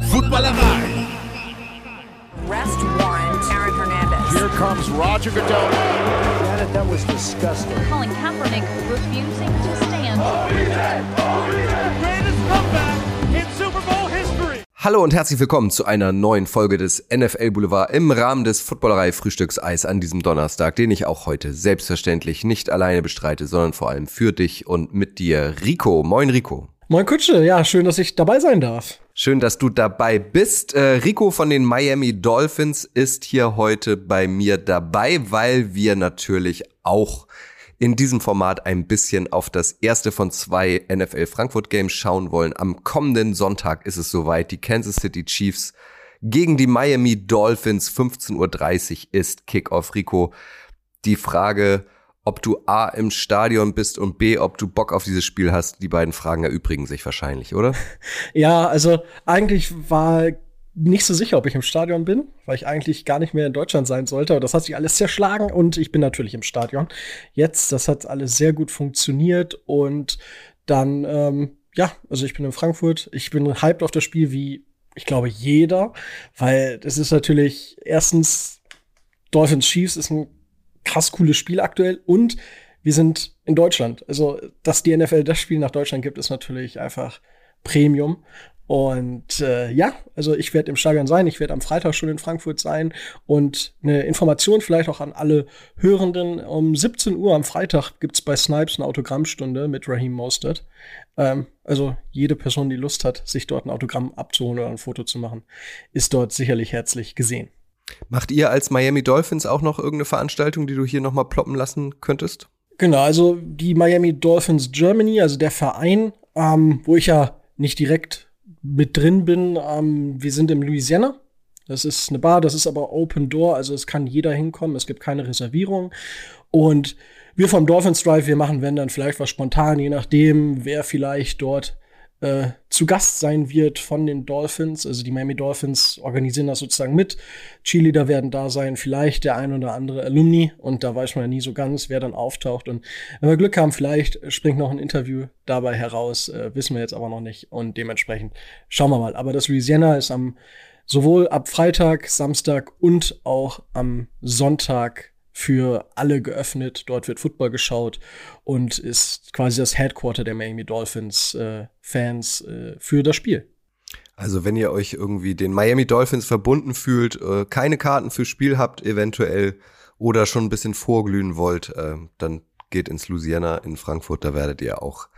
Footballerei. Arrest warrant. Aaron Hernandez. Here comes Roger Goodell. Janet, that was disgusting. Colin Kaepernick refusing to stand. greatest comeback in Super Bowl history. Hallo und herzlich willkommen zu einer neuen Folge des NFL Boulevard im Rahmen des Footballerei Frühstückseis an diesem Donnerstag, den ich auch heute selbstverständlich nicht alleine bestreite, sondern vor allem für dich und mit dir, Rico. Moin, Rico. Moin Kutsche, ja, schön, dass ich dabei sein darf. Schön, dass du dabei bist. Äh, Rico von den Miami Dolphins ist hier heute bei mir dabei, weil wir natürlich auch in diesem Format ein bisschen auf das erste von zwei NFL Frankfurt Games schauen wollen. Am kommenden Sonntag ist es soweit. Die Kansas City Chiefs gegen die Miami Dolphins. 15.30 Uhr ist Kickoff. Rico, die Frage, ob du A im Stadion bist und B, ob du Bock auf dieses Spiel hast, die beiden Fragen erübrigen sich wahrscheinlich, oder? Ja, also eigentlich war nicht so sicher, ob ich im Stadion bin, weil ich eigentlich gar nicht mehr in Deutschland sein sollte. Aber das hat sich alles zerschlagen und ich bin natürlich im Stadion. Jetzt, das hat alles sehr gut funktioniert und dann, ähm, ja, also ich bin in Frankfurt. Ich bin hyped auf das Spiel wie, ich glaube, jeder, weil das ist natürlich erstens Dolphins Chiefs ist ein krass cooles Spiel aktuell und wir sind in Deutschland. Also, dass die NFL das Spiel nach Deutschland gibt, ist natürlich einfach Premium. Und äh, ja, also ich werde im Stadion sein, ich werde am Freitag schon in Frankfurt sein und eine Information vielleicht auch an alle Hörenden. Um 17 Uhr am Freitag gibt's bei Snipes eine Autogrammstunde mit Raheem Mostert. Ähm, also jede Person, die Lust hat, sich dort ein Autogramm abzuholen oder ein Foto zu machen, ist dort sicherlich herzlich gesehen. Macht ihr als Miami Dolphins auch noch irgendeine Veranstaltung, die du hier nochmal ploppen lassen könntest? Genau, also die Miami Dolphins Germany, also der Verein, ähm, wo ich ja nicht direkt mit drin bin, ähm, wir sind im Louisiana. Das ist eine Bar, das ist aber Open Door, also es kann jeder hinkommen, es gibt keine Reservierung. Und wir vom Dolphins Drive, wir machen, wenn dann vielleicht was spontan, je nachdem, wer vielleicht dort äh, zu Gast sein wird von den Dolphins. Also die Miami Dolphins organisieren das sozusagen mit. Cheerleader werden da sein, vielleicht der ein oder andere Alumni. Und da weiß man ja nie so ganz, wer dann auftaucht. Und wenn wir Glück haben, vielleicht springt noch ein Interview dabei heraus. Äh, wissen wir jetzt aber noch nicht. Und dementsprechend schauen wir mal. Aber das Louisiana ist am sowohl ab Freitag, Samstag und auch am Sonntag für alle geöffnet. Dort wird Football geschaut und ist quasi das Headquarter der Miami Dolphins äh, Fans äh, für das Spiel. Also wenn ihr euch irgendwie den Miami Dolphins verbunden fühlt, äh, keine Karten fürs Spiel habt eventuell oder schon ein bisschen vorglühen wollt, äh, dann geht ins Louisiana in Frankfurt, da werdet ihr auch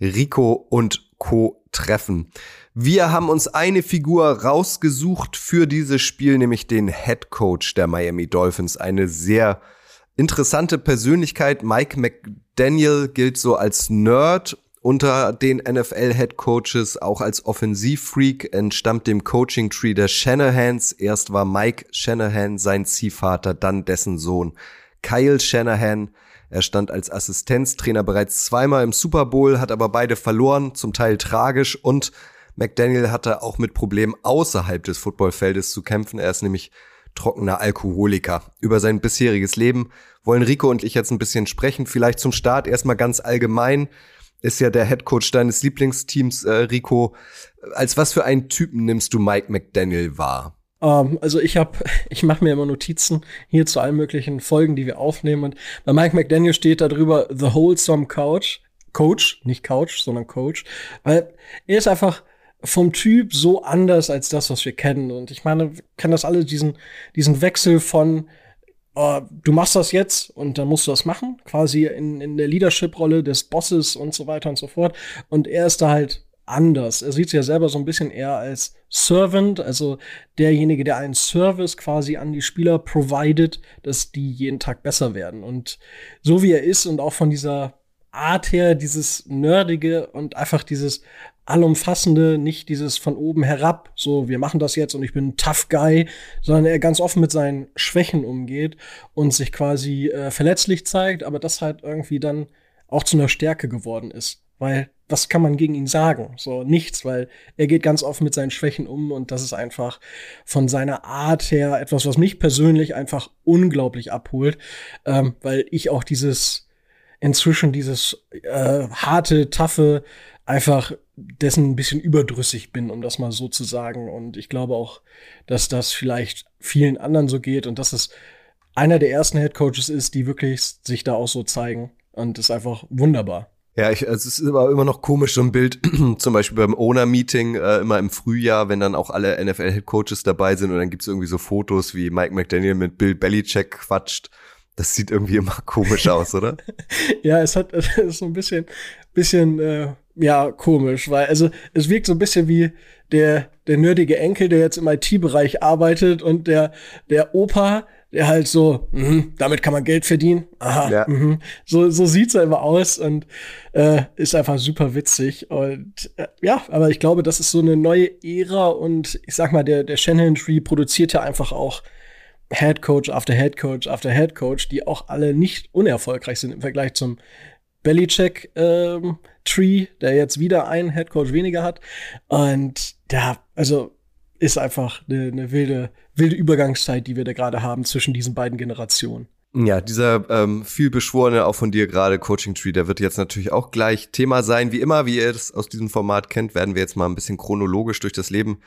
Rico und Co. treffen. Wir haben uns eine Figur rausgesucht für dieses Spiel, nämlich den Head Coach der Miami Dolphins. Eine sehr interessante Persönlichkeit. Mike McDaniel gilt so als Nerd unter den NFL Head Coaches, auch als Offensivfreak, entstammt dem Coaching Tree der Shanahans. Erst war Mike Shanahan sein Ziehvater, dann dessen Sohn Kyle Shanahan. Er stand als Assistenztrainer bereits zweimal im Super Bowl, hat aber beide verloren, zum Teil tragisch und McDaniel hatte auch mit Problemen außerhalb des Footballfeldes zu kämpfen. Er ist nämlich trockener Alkoholiker. Über sein bisheriges Leben wollen Rico und ich jetzt ein bisschen sprechen. Vielleicht zum Start erstmal ganz allgemein. Ist ja der Headcoach deines Lieblingsteams, äh, Rico. Als was für einen Typen nimmst du Mike McDaniel wahr? Ähm, also ich habe, ich mache mir immer Notizen hier zu allen möglichen Folgen, die wir aufnehmen. Und bei Mike McDaniel steht da drüber The Wholesome Couch. Coach, nicht Couch, sondern Coach. Weil er ist einfach vom Typ so anders als das, was wir kennen. Und ich meine, wir kennen das alle, diesen, diesen Wechsel von uh, du machst das jetzt und dann musst du das machen, quasi in, in der Leadership-Rolle des Bosses und so weiter und so fort. Und er ist da halt anders. Er sieht sich ja selber so ein bisschen eher als Servant, also derjenige, der einen Service quasi an die Spieler provided, dass die jeden Tag besser werden. Und so wie er ist und auch von dieser Art her, dieses Nerdige und einfach dieses allumfassende, nicht dieses von oben herab, so wir machen das jetzt und ich bin ein Tough Guy, sondern er ganz offen mit seinen Schwächen umgeht und sich quasi äh, verletzlich zeigt, aber das halt irgendwie dann auch zu einer Stärke geworden ist. Weil was kann man gegen ihn sagen? So nichts, weil er geht ganz offen mit seinen Schwächen um und das ist einfach von seiner Art her etwas, was mich persönlich einfach unglaublich abholt, ähm, weil ich auch dieses inzwischen dieses äh, harte, taffe einfach dessen ein bisschen überdrüssig bin, um das mal so zu sagen. Und ich glaube auch, dass das vielleicht vielen anderen so geht und dass es einer der ersten Head Coaches ist, die wirklich sich da auch so zeigen. Und ist einfach wunderbar. Ja, ich, es ist aber immer noch komisch, so ein Bild, zum Beispiel beim Owner-Meeting, äh, immer im Frühjahr, wenn dann auch alle NFL-Head-Coaches dabei sind und dann gibt's irgendwie so Fotos, wie Mike McDaniel mit Bill Belichick quatscht. Das sieht irgendwie immer komisch aus, oder? ja, es hat es ist so ein bisschen, bisschen, äh, ja, komisch, weil, also, es wirkt so ein bisschen wie der, der nerdige Enkel, der jetzt im IT-Bereich arbeitet und der, der Opa, der halt so, mh, damit kann man Geld verdienen. Aha, Ja. mhm. so, so sieht's er immer aus und äh, ist einfach super witzig. Und äh, ja, aber ich glaube, das ist so eine neue Ära und ich sag mal, der, der Shanahan Tree produziert ja einfach auch Head Coach after Head Coach after Head Coach, die auch alle nicht unerfolgreich sind im Vergleich zum Belichick ähm, Tree, der jetzt wieder einen Head Coach weniger hat. Und ja, also ist einfach eine, eine wilde, wilde Übergangszeit, die wir da gerade haben zwischen diesen beiden Generationen. Ja, dieser ähm, vielbeschworene, auch von dir gerade Coaching Tree, der wird jetzt natürlich auch gleich Thema sein. Wie immer, wie ihr es aus diesem Format kennt, werden wir jetzt mal ein bisschen chronologisch durch das Leben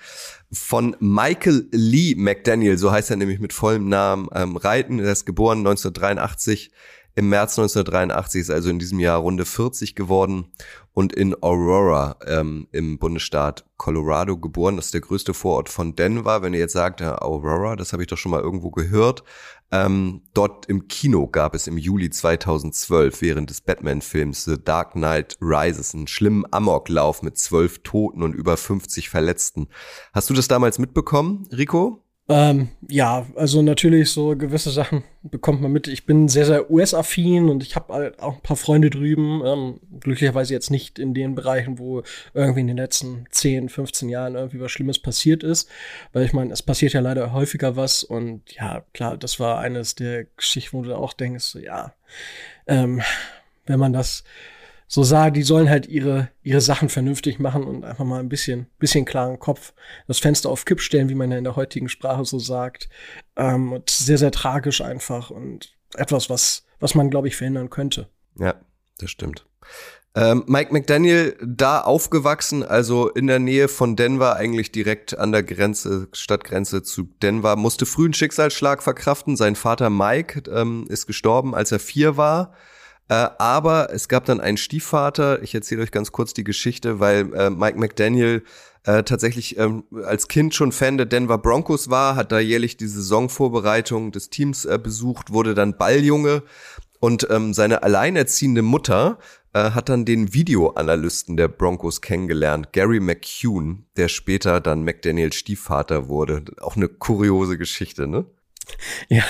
von Michael Lee McDaniel, so heißt er nämlich mit vollem Namen, ähm, reiten. Er ist geboren 1983. Im März 1983 ist also in diesem Jahr Runde 40 geworden und in Aurora ähm, im Bundesstaat Colorado geboren. Das ist der größte Vorort von Denver. Wenn ihr jetzt sagt, Aurora, das habe ich doch schon mal irgendwo gehört. Ähm, dort im Kino gab es im Juli 2012 während des Batman-Films The Dark Knight Rises einen schlimmen Amoklauf mit zwölf Toten und über 50 Verletzten. Hast du das damals mitbekommen, Rico? Ähm, ja, also natürlich so gewisse Sachen bekommt man mit. Ich bin sehr, sehr US-affin und ich habe halt auch ein paar Freunde drüben. Ähm, glücklicherweise jetzt nicht in den Bereichen, wo irgendwie in den letzten 10, 15 Jahren irgendwie was Schlimmes passiert ist. Weil ich meine, es passiert ja leider häufiger was und ja, klar, das war eines der Geschichten, wo du auch denkst, so, ja, ähm, wenn man das so sah, die sollen halt ihre, ihre Sachen vernünftig machen und einfach mal ein bisschen, bisschen klaren Kopf, das Fenster auf Kipp stellen, wie man ja in der heutigen Sprache so sagt. Ähm, und sehr, sehr tragisch einfach und etwas, was, was man, glaube ich, verhindern könnte. Ja, das stimmt. Ähm, Mike McDaniel, da aufgewachsen, also in der Nähe von Denver, eigentlich direkt an der Grenze, Stadtgrenze zu Denver, musste früh einen Schicksalsschlag verkraften. Sein Vater Mike ähm, ist gestorben, als er vier war. Äh, aber es gab dann einen Stiefvater. Ich erzähle euch ganz kurz die Geschichte, weil äh, Mike McDaniel äh, tatsächlich ähm, als Kind schon Fan der Denver Broncos war, hat da jährlich die Saisonvorbereitung des Teams äh, besucht, wurde dann Balljunge und ähm, seine alleinerziehende Mutter äh, hat dann den Videoanalysten der Broncos kennengelernt, Gary McCune, der später dann McDaniels Stiefvater wurde. Auch eine kuriose Geschichte, ne? Ja,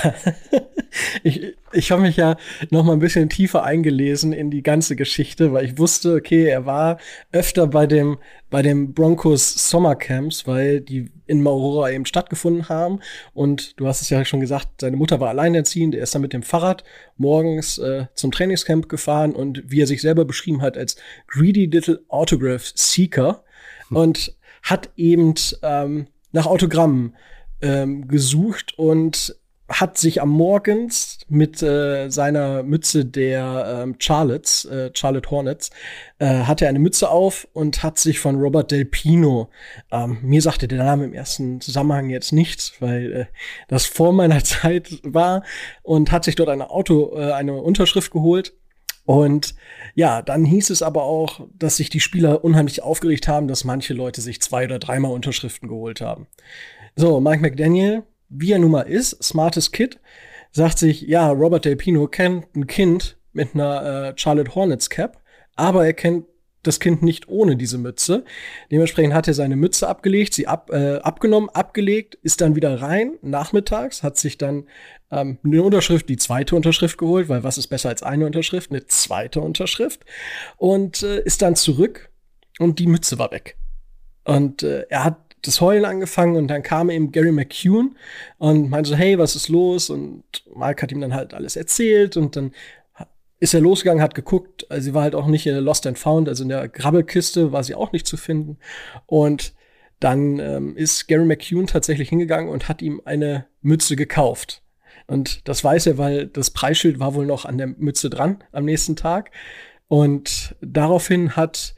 ich, ich habe mich ja noch mal ein bisschen tiefer eingelesen in die ganze Geschichte, weil ich wusste, okay, er war öfter bei dem bei dem Broncos Sommercamps, weil die in Aurora eben stattgefunden haben. Und du hast es ja schon gesagt, seine Mutter war alleinerziehend. Er ist dann mit dem Fahrrad morgens äh, zum Trainingscamp gefahren und wie er sich selber beschrieben hat als greedy little autograph seeker und hat eben ähm, nach Autogrammen ähm, gesucht und hat sich am Morgens mit äh, seiner Mütze der ähm, Charlottes, äh, Charlotte Hornets, äh, hatte er eine Mütze auf und hat sich von Robert Del Pino, ähm, mir sagte der Name im ersten Zusammenhang jetzt nichts, weil äh, das vor meiner Zeit war und hat sich dort eine Auto, äh, eine Unterschrift geholt. Und ja, dann hieß es aber auch, dass sich die Spieler unheimlich aufgeregt haben, dass manche Leute sich zwei oder dreimal Unterschriften geholt haben. So, Mike McDaniel, wie er nun mal ist, smartes Kid, sagt sich, ja, Robert Del Pino kennt ein Kind mit einer äh, Charlotte Hornets Cap, aber er kennt das Kind nicht ohne diese Mütze. Dementsprechend hat er seine Mütze abgelegt, sie ab, äh, abgenommen, abgelegt, ist dann wieder rein, nachmittags, hat sich dann ähm, eine Unterschrift, die zweite Unterschrift geholt, weil was ist besser als eine Unterschrift? Eine zweite Unterschrift. Und äh, ist dann zurück und die Mütze war weg. Und äh, er hat das Heulen angefangen und dann kam eben Gary McCune und meinte so, hey, was ist los? Und Mike hat ihm dann halt alles erzählt und dann ist er losgegangen, hat geguckt, also sie war halt auch nicht in der Lost and Found, also in der Grabbelkiste war sie auch nicht zu finden. Und dann ähm, ist Gary McCune tatsächlich hingegangen und hat ihm eine Mütze gekauft. Und das weiß er, weil das Preisschild war wohl noch an der Mütze dran am nächsten Tag. Und daraufhin hat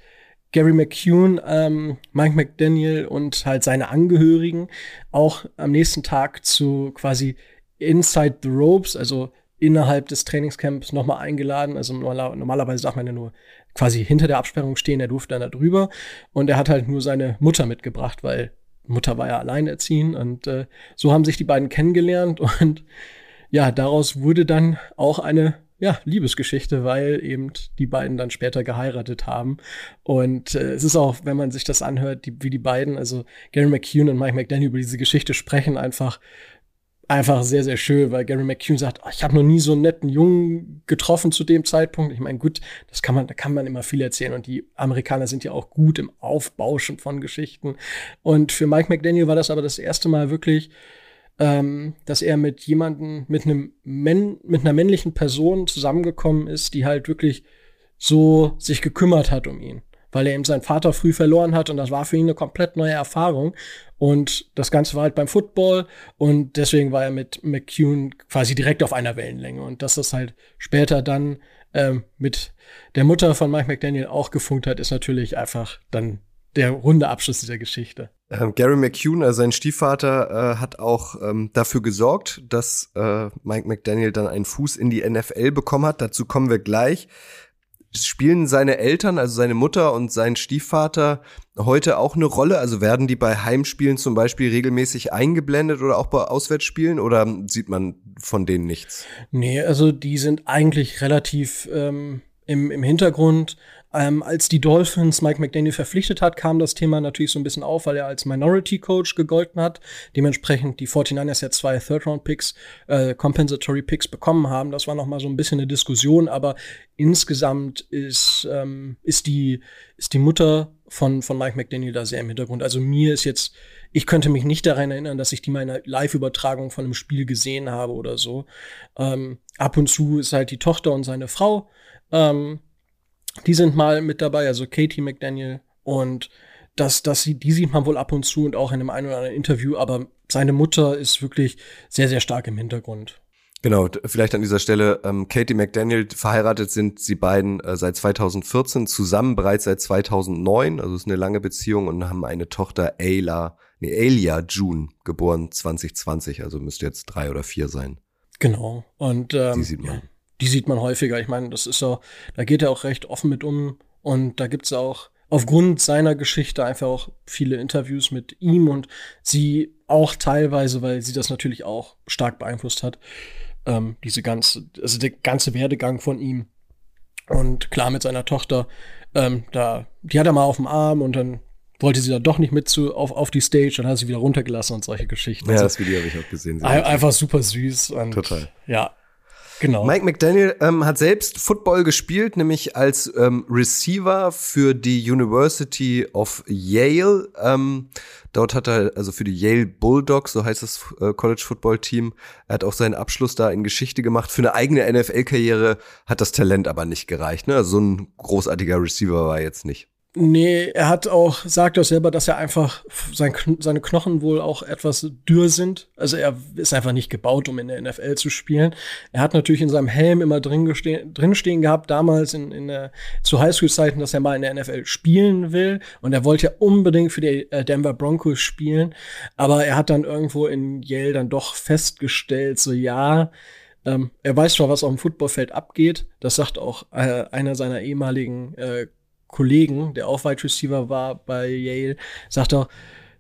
Gary McCune, ähm, Mike McDaniel und halt seine Angehörigen auch am nächsten Tag zu quasi Inside the Ropes, also innerhalb des Trainingscamps nochmal eingeladen. Also normalerweise sagt man ja nur quasi hinter der Absperrung stehen, er durfte dann da drüber. Und er hat halt nur seine Mutter mitgebracht, weil Mutter war ja alleinerziehend. Und äh, so haben sich die beiden kennengelernt. Und ja, daraus wurde dann auch eine ja, Liebesgeschichte, weil eben die beiden dann später geheiratet haben. Und äh, es ist auch, wenn man sich das anhört, die, wie die beiden, also Gary McCune und Mike McDaniel über diese Geschichte sprechen, einfach einfach sehr, sehr schön, weil Gary McCune sagt, oh, ich habe noch nie so einen netten Jungen getroffen zu dem Zeitpunkt. Ich meine, gut, das kann man, da kann man immer viel erzählen und die Amerikaner sind ja auch gut im Aufbauschen von Geschichten. Und für Mike McDaniel war das aber das erste Mal wirklich, ähm, dass er mit jemanden, mit einem Men mit einer männlichen Person zusammengekommen ist, die halt wirklich so sich gekümmert hat um ihn weil er eben seinen Vater früh verloren hat und das war für ihn eine komplett neue Erfahrung. Und das Ganze war halt beim Football und deswegen war er mit McCune quasi direkt auf einer Wellenlänge. Und dass das halt später dann ähm, mit der Mutter von Mike McDaniel auch gefunkt hat, ist natürlich einfach dann der runde Abschluss dieser Geschichte. Ähm, Gary McCune, also sein Stiefvater, äh, hat auch ähm, dafür gesorgt, dass äh, Mike McDaniel dann einen Fuß in die NFL bekommen hat. Dazu kommen wir gleich spielen seine Eltern, also seine Mutter und sein Stiefvater heute auch eine Rolle? Also werden die bei Heimspielen zum Beispiel regelmäßig eingeblendet oder auch bei Auswärtsspielen oder sieht man von denen nichts? Nee, also die sind eigentlich relativ ähm, im, im Hintergrund. Ähm, als die Dolphins Mike McDaniel verpflichtet hat, kam das Thema natürlich so ein bisschen auf, weil er als Minority Coach gegolten hat. Dementsprechend die 49ers ja zwei Third-Round-Picks, äh, Compensatory Picks bekommen haben. Das war noch mal so ein bisschen eine Diskussion, aber insgesamt ist, ähm, ist, die, ist die Mutter von, von Mike McDaniel da sehr im Hintergrund. Also mir ist jetzt, ich könnte mich nicht daran erinnern, dass ich die mal in einer Live-Übertragung von einem Spiel gesehen habe oder so. Ähm, ab und zu ist halt die Tochter und seine Frau ähm, die sind mal mit dabei, also Katie McDaniel. Und das, das, die sieht man wohl ab und zu und auch in einem ein oder anderen Interview, aber seine Mutter ist wirklich sehr, sehr stark im Hintergrund. Genau, vielleicht an dieser Stelle, ähm, Katie McDaniel, verheiratet sind sie beiden äh, seit 2014, zusammen bereits seit 2009, also ist eine lange Beziehung und haben eine Tochter Ayla, nee, Ayla June, geboren 2020, also müsste jetzt drei oder vier sein. Genau, und ähm, die sieht man die sieht man häufiger. Ich meine, das ist ja, da geht er auch recht offen mit um. Und da gibt's auch aufgrund seiner Geschichte einfach auch viele Interviews mit ihm und sie auch teilweise, weil sie das natürlich auch stark beeinflusst hat, ähm, diese ganze, also der ganze Werdegang von ihm. Und klar mit seiner Tochter, ähm, da, die hat er mal auf dem Arm und dann wollte sie da doch nicht mit zu, auf, auf die Stage, dann hat sie wieder runtergelassen und solche Geschichten. Ja, also, das Video habe ich auch gesehen. Einfach super süß. Und, Total. Ja, Genau. Mike McDaniel ähm, hat selbst Football gespielt, nämlich als ähm, Receiver für die University of Yale. Ähm, dort hat er, also für die Yale Bulldogs, so heißt das äh, College Football Team, er hat auch seinen Abschluss da in Geschichte gemacht. Für eine eigene NFL-Karriere hat das Talent aber nicht gereicht. Ne? Also so ein großartiger Receiver war er jetzt nicht. Nee, er hat auch, sagt auch selber, dass er einfach, sein, seine Knochen wohl auch etwas dürr sind. Also er ist einfach nicht gebaut, um in der NFL zu spielen. Er hat natürlich in seinem Helm immer drin, gestehen, drin stehen gehabt, damals in, in der, zu Highschool-Zeiten, dass er mal in der NFL spielen will. Und er wollte ja unbedingt für die äh, Denver Broncos spielen. Aber er hat dann irgendwo in Yale dann doch festgestellt, so ja, ähm, er weiß schon, was auf dem Footballfeld abgeht. Das sagt auch äh, einer seiner ehemaligen äh, Kollegen, der auch Wide Receiver war bei Yale, sagt auch,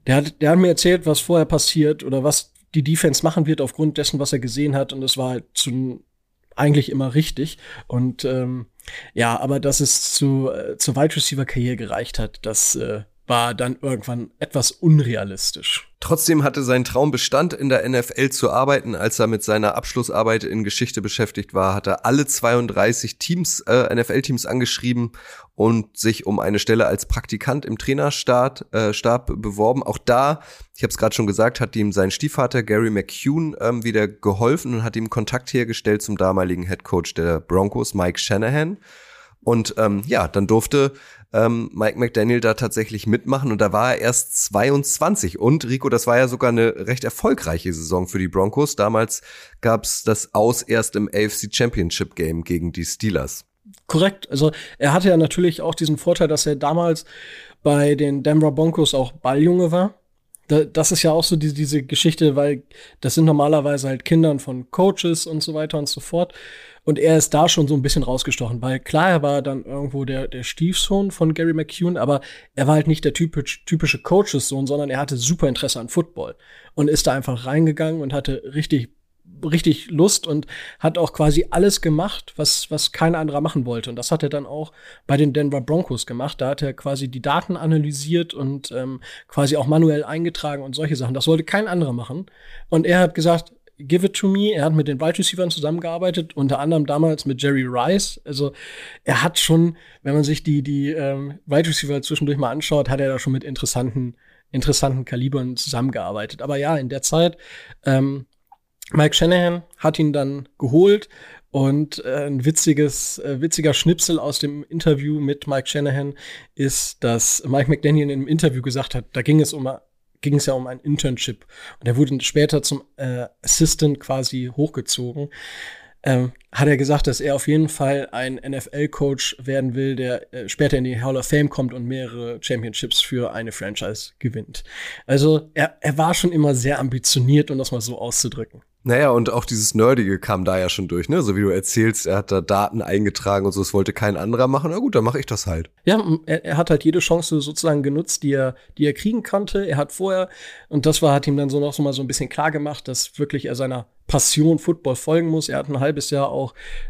der hat, der hat mir erzählt, was vorher passiert oder was die Defense machen wird aufgrund dessen, was er gesehen hat. Und es war halt zu, eigentlich immer richtig. Und ähm, ja, aber dass es zu, äh, zur Wide Receiver Karriere gereicht hat, das äh, war dann irgendwann etwas unrealistisch. Trotzdem hatte sein Traum Bestand, in der NFL zu arbeiten. Als er mit seiner Abschlussarbeit in Geschichte beschäftigt war, hat er alle 32 Teams, äh, NFL-Teams angeschrieben und sich um eine Stelle als Praktikant im Trainerstab äh, Stab beworben. Auch da, ich habe es gerade schon gesagt, hat ihm sein Stiefvater Gary McCune ähm, wieder geholfen und hat ihm Kontakt hergestellt zum damaligen Head Coach der Broncos, Mike Shanahan. Und ähm, ja, dann durfte ähm, Mike McDaniel da tatsächlich mitmachen und da war er erst 22 und Rico, das war ja sogar eine recht erfolgreiche Saison für die Broncos. Damals gab's das Aus erst im AFC Championship Game gegen die Steelers. Korrekt. Also er hatte ja natürlich auch diesen Vorteil, dass er damals bei den Denver Broncos auch Balljunge war. Da, das ist ja auch so diese, diese Geschichte, weil das sind normalerweise halt Kindern von Coaches und so weiter und so fort. Und er ist da schon so ein bisschen rausgestochen, weil klar, er war dann irgendwo der, der Stiefsohn von Gary McCune, aber er war halt nicht der typisch, typische Coaches-Sohn, sondern er hatte super Interesse an Football und ist da einfach reingegangen und hatte richtig richtig Lust und hat auch quasi alles gemacht, was, was kein anderer machen wollte. Und das hat er dann auch bei den Denver Broncos gemacht. Da hat er quasi die Daten analysiert und ähm, quasi auch manuell eingetragen und solche Sachen. Das wollte kein anderer machen. Und er hat gesagt, give it to me. Er hat mit den Wide Receivers zusammengearbeitet, unter anderem damals mit Jerry Rice. Also er hat schon, wenn man sich die, die ähm, Wide Receiver zwischendurch mal anschaut, hat er da schon mit interessanten, interessanten Kalibern zusammengearbeitet. Aber ja, in der Zeit ähm, Mike Shanahan hat ihn dann geholt und äh, ein witziges, äh, witziger Schnipsel aus dem Interview mit Mike Shanahan ist, dass Mike McDaniel im Interview gesagt hat, da ging es um ging es ja um ein Internship und er wurde später zum äh, Assistant quasi hochgezogen. Ähm, hat er gesagt, dass er auf jeden Fall ein NFL-Coach werden will, der äh, später in die Hall of Fame kommt und mehrere Championships für eine Franchise gewinnt. Also er, er war schon immer sehr ambitioniert, um das mal so auszudrücken. Naja, und auch dieses Nerdige kam da ja schon durch, ne? So wie du erzählst, er hat da Daten eingetragen und so, das wollte kein anderer machen. Na gut, dann mache ich das halt. Ja, er, er, hat halt jede Chance sozusagen genutzt, die er, die er kriegen konnte. Er hat vorher, und das war, hat ihm dann so noch so mal so ein bisschen klar gemacht, dass wirklich er seiner Passion Football folgen muss. Er hat ein halbes Jahr auch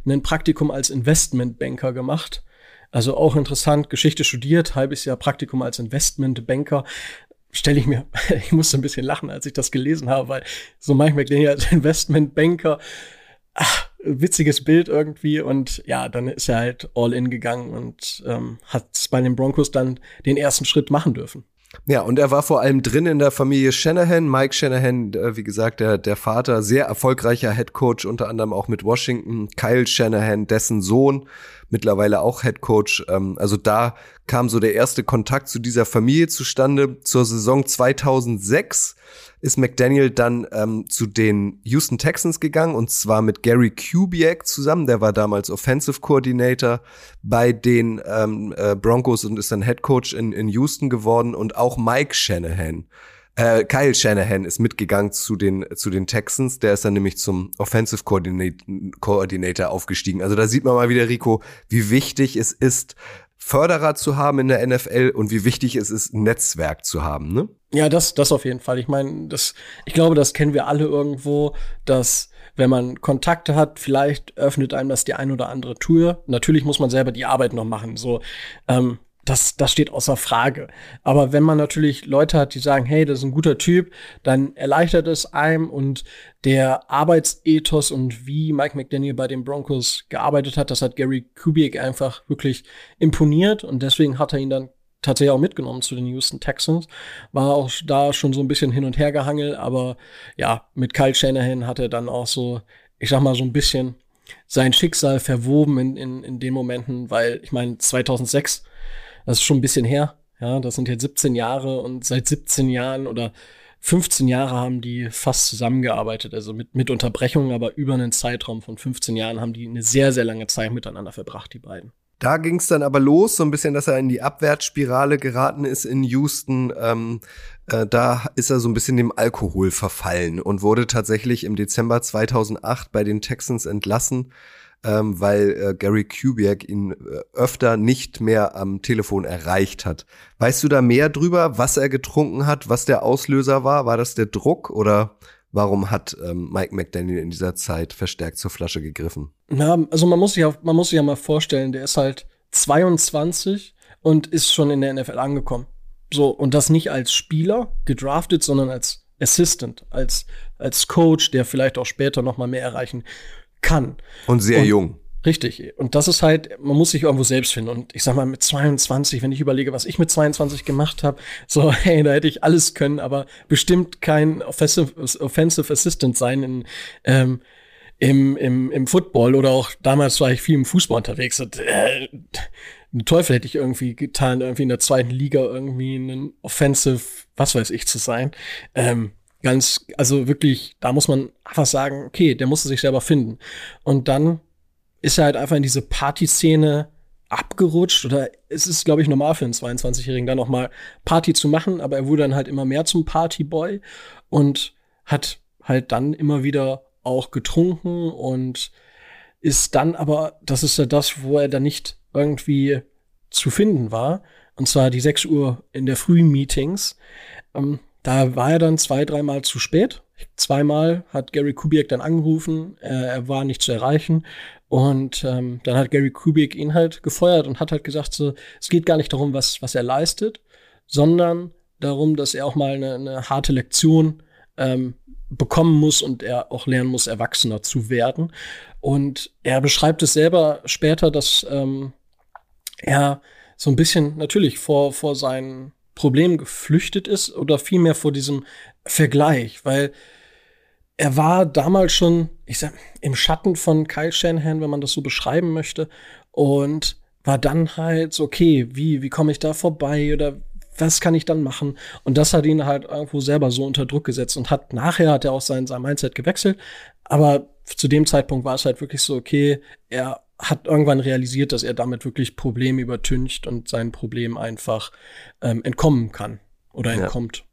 ein Praktikum als Investmentbanker gemacht. Also auch interessant, Geschichte studiert, halbes Jahr Praktikum als Investmentbanker stelle ich mir, ich musste ein bisschen lachen, als ich das gelesen habe, weil so Mike McDaniel als Investmentbanker, ach, witziges Bild irgendwie und ja, dann ist er halt all in gegangen und ähm, hat bei den Broncos dann den ersten Schritt machen dürfen. Ja, und er war vor allem drin in der Familie Shanahan. Mike Shanahan, äh, wie gesagt, der, der Vater, sehr erfolgreicher Head Coach, unter anderem auch mit Washington. Kyle Shanahan, dessen Sohn, mittlerweile auch Head Coach. Ähm, also da kam so der erste Kontakt zu dieser Familie zustande. Zur Saison 2006 ist McDaniel dann ähm, zu den Houston Texans gegangen und zwar mit Gary Kubiak zusammen. Der war damals Offensive Coordinator bei den ähm, äh, Broncos und ist dann Head Coach in, in Houston geworden und auch Mike Shanahan. Äh, Kyle Shanahan ist mitgegangen zu den, zu den Texans. Der ist dann nämlich zum Offensive Coordinator aufgestiegen. Also da sieht man mal wieder, Rico, wie wichtig es ist, Förderer zu haben in der NFL und wie wichtig es ist, ein Netzwerk zu haben, ne? Ja, das, das auf jeden Fall. Ich meine, das, ich glaube, das kennen wir alle irgendwo, dass wenn man Kontakte hat, vielleicht öffnet einem das die ein oder andere Tür. Natürlich muss man selber die Arbeit noch machen. So, ähm, das, das steht außer Frage. Aber wenn man natürlich Leute hat, die sagen, hey, das ist ein guter Typ, dann erleichtert es einem und der Arbeitsethos und wie Mike McDaniel bei den Broncos gearbeitet hat, das hat Gary Kubiak einfach wirklich imponiert und deswegen hat er ihn dann tatsächlich auch mitgenommen zu den Houston Texans. War auch da schon so ein bisschen hin und her gehangelt, aber ja, mit Kyle Shanahan hat er dann auch so, ich sag mal, so ein bisschen sein Schicksal verwoben in, in, in den Momenten, weil ich meine, 2006, das ist schon ein bisschen her, ja, das sind jetzt 17 Jahre und seit 17 Jahren oder 15 Jahre haben die fast zusammengearbeitet, also mit, mit Unterbrechungen, aber über einen Zeitraum von 15 Jahren haben die eine sehr, sehr lange Zeit miteinander verbracht, die beiden. Da ging es dann aber los, so ein bisschen, dass er in die Abwärtsspirale geraten ist in Houston. Ähm, äh, da ist er so ein bisschen dem Alkohol verfallen und wurde tatsächlich im Dezember 2008 bei den Texans entlassen, ähm, weil äh, Gary Kubiak ihn äh, öfter nicht mehr am Telefon erreicht hat. Weißt du da mehr drüber, was er getrunken hat, was der Auslöser war? War das der Druck oder Warum hat ähm, Mike McDaniel in dieser Zeit verstärkt zur Flasche gegriffen? Na, also man muss sich ja, man muss sich ja mal vorstellen, der ist halt 22 und ist schon in der NFL angekommen. So, und das nicht als Spieler gedraftet, sondern als Assistant, als, als Coach, der vielleicht auch später noch mal mehr erreichen kann. Und sehr und, jung. Richtig. Und das ist halt, man muss sich irgendwo selbst finden. Und ich sag mal, mit 22, wenn ich überlege, was ich mit 22 gemacht habe, so, hey, da hätte ich alles können, aber bestimmt kein Offensive, Offensive Assistant sein in, ähm, im, im, im Football oder auch damals war ich viel im Fußball unterwegs. Und, äh, einen Teufel hätte ich irgendwie getan, irgendwie in der zweiten Liga irgendwie einen Offensive, was weiß ich, zu sein. Ähm, ganz, also wirklich, da muss man einfach sagen, okay, der musste sich selber finden. Und dann ist er halt einfach in diese Partyszene abgerutscht oder es ist, glaube ich, normal für einen 22-Jährigen da nochmal Party zu machen, aber er wurde dann halt immer mehr zum Partyboy und hat halt dann immer wieder auch getrunken und ist dann aber, das ist ja das, wo er dann nicht irgendwie zu finden war, und zwar die 6 Uhr in der frühen Meetings. Ähm, da war er dann zwei, dreimal zu spät. Zweimal hat Gary Kubiak dann angerufen, äh, er war nicht zu erreichen. Und ähm, dann hat Gary Kubiak ihn halt gefeuert und hat halt gesagt, so, es geht gar nicht darum, was, was er leistet, sondern darum, dass er auch mal eine, eine harte Lektion ähm, bekommen muss und er auch lernen muss, erwachsener zu werden. Und er beschreibt es selber später, dass ähm, er so ein bisschen natürlich vor, vor seinen Problemen geflüchtet ist oder vielmehr vor diesem Vergleich, weil er war damals schon, ich sag, im Schatten von Kyle Shanahan, wenn man das so beschreiben möchte, und war dann halt so, okay, wie, wie komme ich da vorbei oder was kann ich dann machen? Und das hat ihn halt irgendwo selber so unter Druck gesetzt und hat nachher hat er auch sein, sein Mindset gewechselt. Aber zu dem Zeitpunkt war es halt wirklich so, okay, er hat irgendwann realisiert, dass er damit wirklich Probleme übertüncht und sein Problem einfach ähm, entkommen kann oder entkommt. Ja.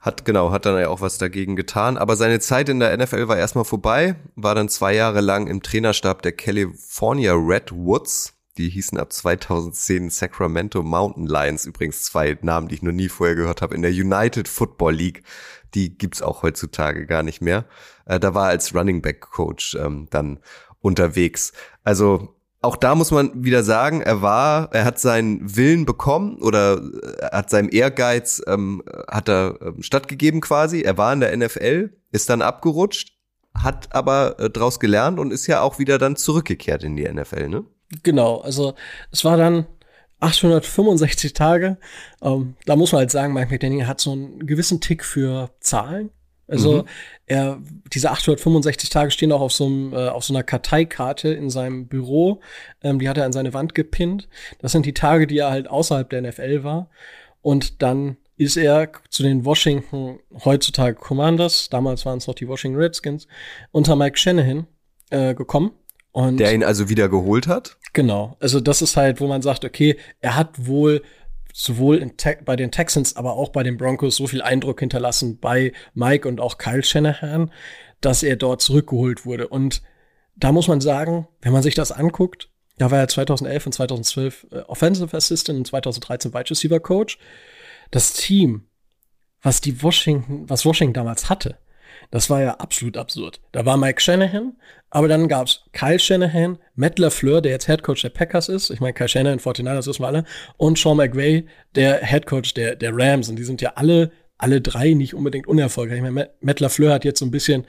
Hat, genau, hat dann ja auch was dagegen getan. Aber seine Zeit in der NFL war erstmal vorbei, war dann zwei Jahre lang im Trainerstab der California Redwoods die hießen ab 2010 Sacramento Mountain Lions. Übrigens zwei Namen, die ich noch nie vorher gehört habe. In der United Football League. Die gibt's auch heutzutage gar nicht mehr. Äh, da war er als Running Back Coach ähm, dann unterwegs. Also auch da muss man wieder sagen, er war, er hat seinen Willen bekommen oder er äh, hat seinem Ehrgeiz ähm, hat er ähm, stattgegeben quasi. Er war in der NFL, ist dann abgerutscht, hat aber äh, draus gelernt und ist ja auch wieder dann zurückgekehrt in die NFL, ne? Genau, also es war dann 865 Tage. Ähm, da muss man halt sagen, Mike McDaniel hat so einen gewissen Tick für Zahlen. Also mhm. er, diese 865 Tage stehen auch auf so, einem, äh, auf so einer Karteikarte in seinem Büro. Ähm, die hat er an seine Wand gepinnt. Das sind die Tage, die er halt außerhalb der NFL war. Und dann ist er zu den Washington heutzutage Commanders, damals waren es noch die Washington Redskins, unter Mike Shanahan äh, gekommen. Und der ihn also wieder geholt hat? Genau. Also das ist halt, wo man sagt, okay, er hat wohl sowohl bei den Texans, aber auch bei den Broncos so viel Eindruck hinterlassen bei Mike und auch Kyle Shanahan, dass er dort zurückgeholt wurde. Und da muss man sagen, wenn man sich das anguckt, da war er 2011 und 2012 äh, Offensive Assistant und 2013 Wide Receiver Coach. Das Team, was die Washington, was Washington damals hatte, das war ja absolut absurd. Da war Mike Shanahan, aber dann gab's Kyle Shanahan, Matt LaFleur, der jetzt Head Coach der Packers ist. Ich meine, Kyle Shanahan, 49ers wissen wir alle. Und Sean McVay, der Head Coach der, der Rams. Und die sind ja alle, alle drei nicht unbedingt unerfolgreich. Ich meine, Matt LaFleur hat jetzt so ein bisschen,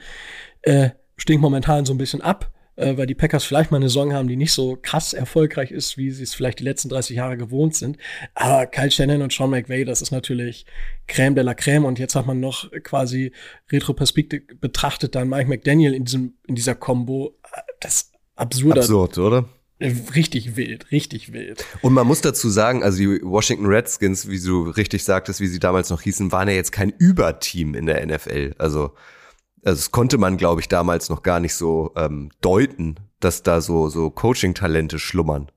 äh, stinkt momentan so ein bisschen ab äh, weil die Packers vielleicht mal eine Saison haben, die nicht so krass erfolgreich ist, wie sie es vielleicht die letzten 30 Jahre gewohnt sind. Aber Kyle Shannon und Sean McVay, das ist natürlich Crème de la Crème. Und jetzt hat man noch quasi Retroperspektive betrachtet dann Mike McDaniel in diesem, in dieser Combo. Das absurd. Absurd, oder? Richtig wild, richtig wild. Und man muss dazu sagen, also die Washington Redskins, wie du richtig sagtest, wie sie damals noch hießen, waren ja jetzt kein Überteam in der NFL. Also also das konnte man, glaube ich, damals noch gar nicht so ähm, deuten, dass da so, so Coaching-Talente schlummern.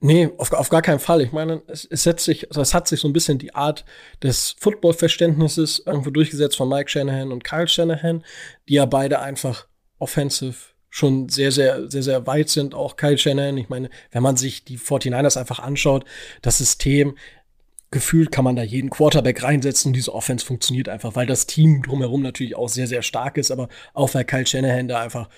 Nee, auf, auf gar keinen Fall. Ich meine, es, es setzt sich, also es hat sich so ein bisschen die Art des Football-Verständnisses irgendwo durchgesetzt von Mike Shanahan und Kyle Shanahan, die ja beide einfach offensive schon sehr, sehr, sehr, sehr weit sind. Auch Kyle Shanahan, ich meine, wenn man sich die 49ers einfach anschaut, das System, gefühlt kann man da jeden Quarterback reinsetzen und diese Offense funktioniert einfach, weil das Team drumherum natürlich auch sehr, sehr stark ist, aber auch weil Kyle Shanahan da einfach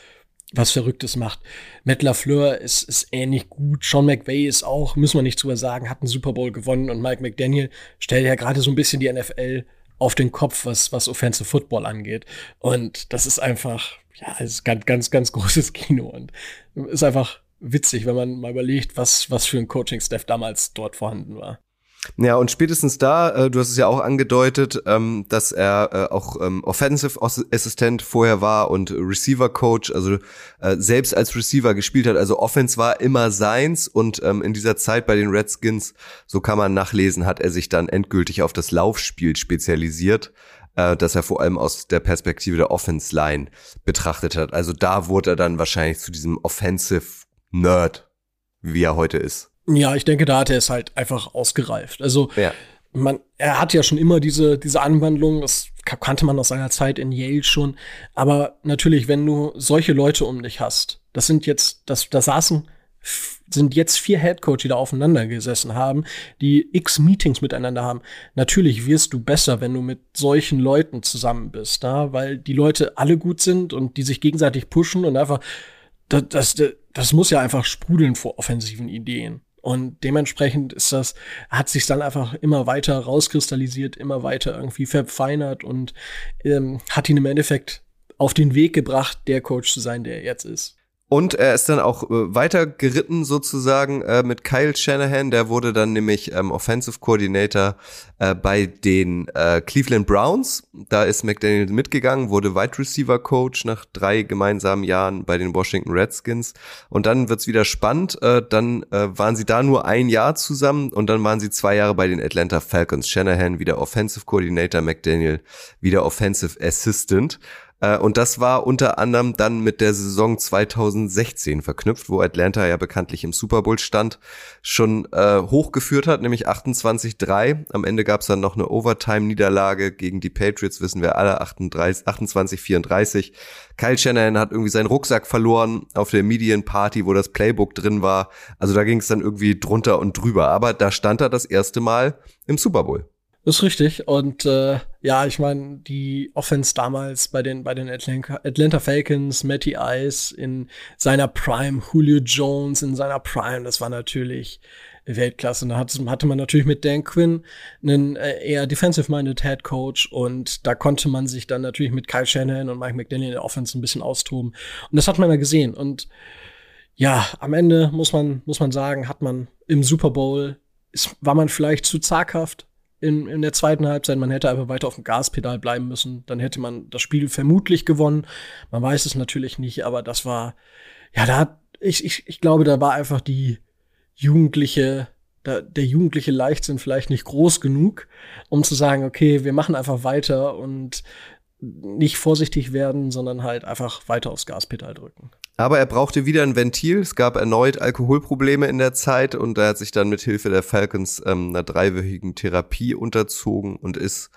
was Verrücktes macht. Matt LaFleur ist, ist ähnlich gut. Sean McVay ist auch, müssen wir nicht drüber sagen, hat einen Super Bowl gewonnen und Mike McDaniel stellt ja gerade so ein bisschen die NFL auf den Kopf, was, was Offensive Football angeht. Und das ist einfach, ja, ist ganz, ganz, ganz großes Kino und ist einfach witzig, wenn man mal überlegt, was, was für ein Coaching-Staff damals dort vorhanden war. Ja, und spätestens da, äh, du hast es ja auch angedeutet, ähm, dass er äh, auch ähm, Offensive Assistant vorher war und Receiver Coach, also äh, selbst als Receiver gespielt hat. Also Offense war immer seins und ähm, in dieser Zeit bei den Redskins, so kann man nachlesen, hat er sich dann endgültig auf das Laufspiel spezialisiert äh, dass er vor allem aus der Perspektive der Offense Line betrachtet hat. Also da wurde er dann wahrscheinlich zu diesem Offensive Nerd, wie er heute ist. Ja, ich denke, da hat er es halt einfach ausgereift. Also Ja. man, er hat ja schon immer diese, diese Anwandlung, das ka- kannte man aus seiner Zeit in Yale schon. Aber natürlich, wenn du solche Leute um dich hast, das sind jetzt, das, da saßen, sind jetzt vier Headcoach, die da aufeinander gesessen haben, die x Meetings miteinander haben. Natürlich wirst du besser, wenn du mit solchen Leuten zusammen bist, da, weil die Leute alle gut sind und die sich gegenseitig pushen und einfach, das, das, das muss ja einfach sprudeln vor offensiven Ideen. Und dementsprechend ist das, hat sich dann einfach immer weiter rauskristallisiert, immer weiter irgendwie verfeinert und ähm, hat ihn im Endeffekt auf den Weg gebracht, der Coach zu sein, der er jetzt ist. Und er ist dann auch äh, weiter geritten sozusagen äh, mit Kyle Shanahan. Der wurde dann nämlich ähm, Offensive Coordinator äh, bei den äh, Cleveland Browns. Da ist McDaniel mitgegangen, wurde Wide Receiver Coach nach drei gemeinsamen Jahren bei den Washington Redskins. Und dann wird's wieder spannend. Äh, dann äh, waren sie da nur ein Jahr zusammen und dann waren sie zwei Jahre bei den Atlanta Falcons. Shanahan wieder Offensive Coordinator, McDaniel wieder Offensive Assistant. Äh, Und das war unter anderem dann mit der Saison 2016 verknüpft, wo Atlanta ja bekanntlich im Super Bowl stand, schon äh, hochgeführt hat, nämlich 28-3. Am Ende gab es dann noch eine Overtime-Niederlage gegen die Patriots, wissen wir alle, 28-34. Kyle Shanahan hat irgendwie seinen Rucksack verloren auf der Medienparty, wo das Playbook drin war. Also da ging es dann irgendwie drunter und drüber. Aber da stand er das erste Mal im Super Bowl. Das ist richtig. Und äh, ja, ich meine, die Offense damals bei den, bei den Atlanta, Atlanta Falcons, Matty Ice in seiner Prime, Julio Jones in seiner Prime, das war natürlich Weltklasse. Und da hat, hatte man natürlich mit Dan Quinn einen äh, eher defensive-minded Head Coach und da konnte man sich dann natürlich mit Kyle Shanahan und Mike McDaniel in der Offense ein bisschen austoben. Und das hat man ja gesehen. Und ja, am Ende muss man, muss man sagen, hat man im Super Bowl, ist, war man vielleicht zu zaghaft in, in der zweiten Halbzeit. Man hätte einfach weiter auf dem Gaspedal bleiben müssen. Dann hätte man das Spiel vermutlich gewonnen. Man weiß es natürlich nicht, aber das war, ja, da ich, ich, ich glaube, da war einfach die jugendliche, da, der jugendliche Leichtsinn vielleicht nicht groß genug, um zu sagen, okay, wir machen einfach weiter und nicht vorsichtig werden, sondern halt einfach weiter aufs Gaspedal drücken. Aber er brauchte wieder ein Ventil. Es gab erneut Alkoholprobleme in der Zeit und er hat sich dann mit Hilfe der Falcons ähm, einer dreiwöchigen Therapie unterzogen und ist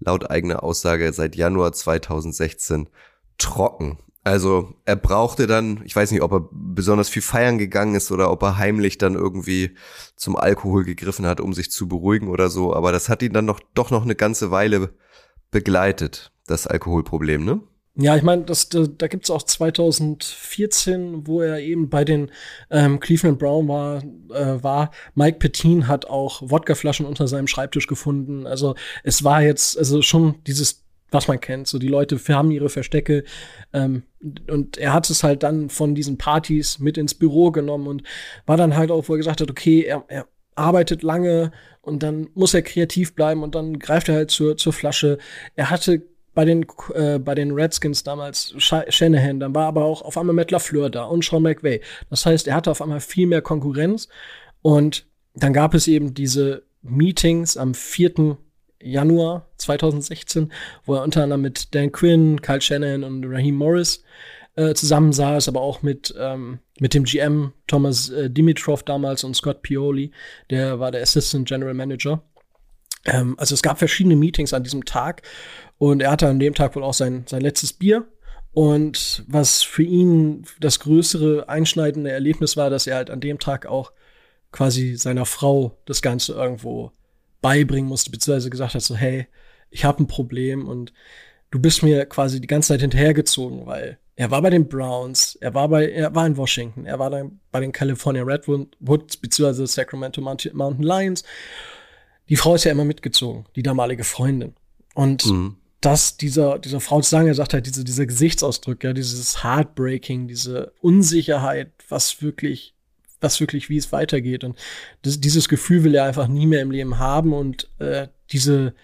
laut eigener Aussage seit Januar 2016 trocken. Also er brauchte dann, ich weiß nicht, ob er besonders viel feiern gegangen ist oder ob er heimlich dann irgendwie zum Alkohol gegriffen hat, um sich zu beruhigen oder so. Aber das hat ihn dann noch doch noch eine ganze Weile begleitet, das Alkoholproblem, ne? Ja, ich meine, das, da, da gibt's auch 2014, wo er eben bei den ähm, Cleveland Brown war, äh, war. Mike Petin hat auch Wodkaflaschen unter seinem Schreibtisch gefunden. Also es war jetzt also schon dieses, was man kennt. So die Leute haben ihre Verstecke ähm, und er hat es halt dann von diesen Partys mit ins Büro genommen und war dann halt auch, wo er gesagt hat, okay, er, er arbeitet lange und dann muss er kreativ bleiben und dann greift er halt zur, zur Flasche. Er hatte bei den, äh, bei den Redskins damals Sh Shanahan, dann war aber auch auf einmal Matt LaFleur da und Sean McVay. Das heißt, er hatte auf einmal viel mehr Konkurrenz und dann gab es eben diese Meetings am 4. Januar 2016, wo er unter anderem mit Dan Quinn, Kyle Shanahan und Raheem Morris äh, zusammensaß, aber auch mit, ähm, mit dem GM Thomas äh, Dimitrov damals und Scott Pioli, der war der Assistant General Manager. Ähm, also es gab verschiedene Meetings an diesem Tag und er hatte an dem Tag wohl auch sein, sein letztes Bier. Und was für ihn das größere einschneidende Erlebnis war, dass er halt an dem Tag auch quasi seiner Frau das Ganze irgendwo beibringen musste, beziehungsweise gesagt hat, so, hey, ich habe ein Problem und du bist mir quasi die ganze Zeit hinterhergezogen, weil er war bei den Browns, er war bei, er war in Washington, er war dann bei den California Redwoods, beziehungsweise Sacramento Mountain Lions. Die Frau ist ja immer mitgezogen, die damalige Freundin. Und Mhm. dass dieser, dieser Frau zu sagen, er sagt halt, diese, dieser Gesichtsausdruck, ja, dieses Heartbreaking, diese Unsicherheit, was wirklich, was wirklich, wie es weitergeht. Und das, dieses Gefühl will er einfach nie mehr im Leben haben und äh, diese,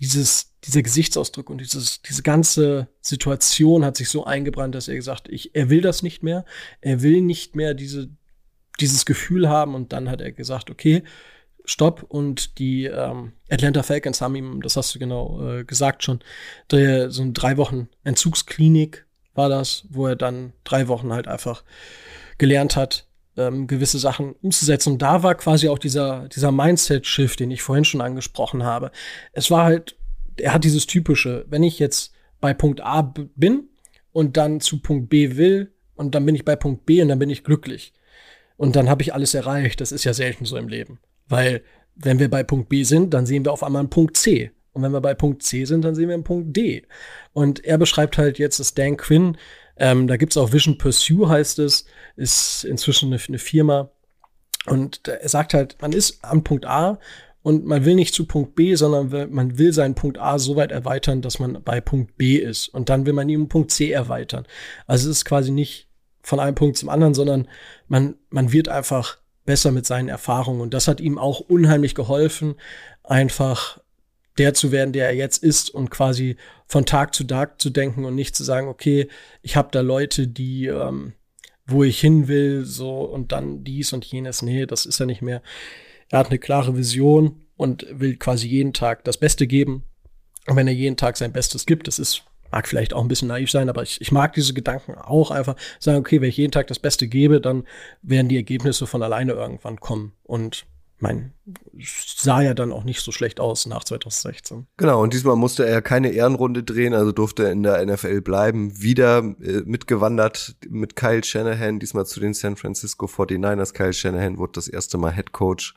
dieses, dieser Gesichtsausdruck und dieses, diese ganze Situation hat sich so eingebrannt, dass er gesagt, ich, er will das nicht mehr. Er will nicht mehr diese, dieses Gefühl haben. Und dann hat er gesagt, okay, Stopp. Und die ähm, Atlanta Falcons haben ihm, das hast du genau äh, gesagt schon, der, so eine drei Wochen Entzugsklinik war das, wo er dann drei Wochen halt einfach gelernt hat, ähm, gewisse Sachen umzusetzen. Und da war quasi auch dieser, dieser Mindset-Shift, den ich vorhin schon angesprochen habe. Es war halt, er hat dieses typische, wenn ich jetzt bei Punkt A bin und dann zu Punkt B will und dann bin ich bei Punkt B und dann bin ich glücklich. Und dann habe ich alles erreicht. Das ist ja selten so im Leben. Weil wenn wir bei Punkt B sind, dann sehen wir auf einmal einen Punkt C. Und wenn wir bei Punkt C sind, dann sehen wir einen Punkt D. Und er beschreibt halt jetzt, dass Dan Quinn, ähm, da gibt's auch Vision Pursue, heißt es, ist inzwischen eine, eine Firma. Und er sagt halt, man ist am Punkt A und man will nicht zu Punkt B, sondern man will seinen Punkt A so weit erweitern, dass man bei Punkt B ist. Und dann will man ihn um Punkt C erweitern. Also es ist quasi nicht von einem Punkt zum anderen, sondern man, man wird einfach besser mit seinen Erfahrungen. Und das hat ihm auch unheimlich geholfen, einfach der zu werden, der er jetzt ist und quasi von Tag zu Tag zu denken und nicht zu sagen, okay, ich habe da Leute, die, ähm, wo ich hin will, so und dann dies und jenes. Nee, das ist er nicht mehr. Er hat eine klare Vision und will quasi jeden Tag das Beste geben. Und wenn er jeden Tag sein Bestes gibt, das ist mag vielleicht auch ein bisschen naiv sein, aber ich, ich mag diese Gedanken auch einfach sagen, okay, wenn ich jeden Tag das Beste gebe, dann werden die Ergebnisse von alleine irgendwann kommen. Und mein, sah ja dann auch nicht so schlecht aus nach 2016. Genau, und diesmal musste er keine Ehrenrunde drehen, also durfte er in der NFL bleiben. Wieder äh, mitgewandert mit Kyle Shanahan, diesmal zu den San Francisco 49ers. Kyle Shanahan wurde das erste Mal Head Coach.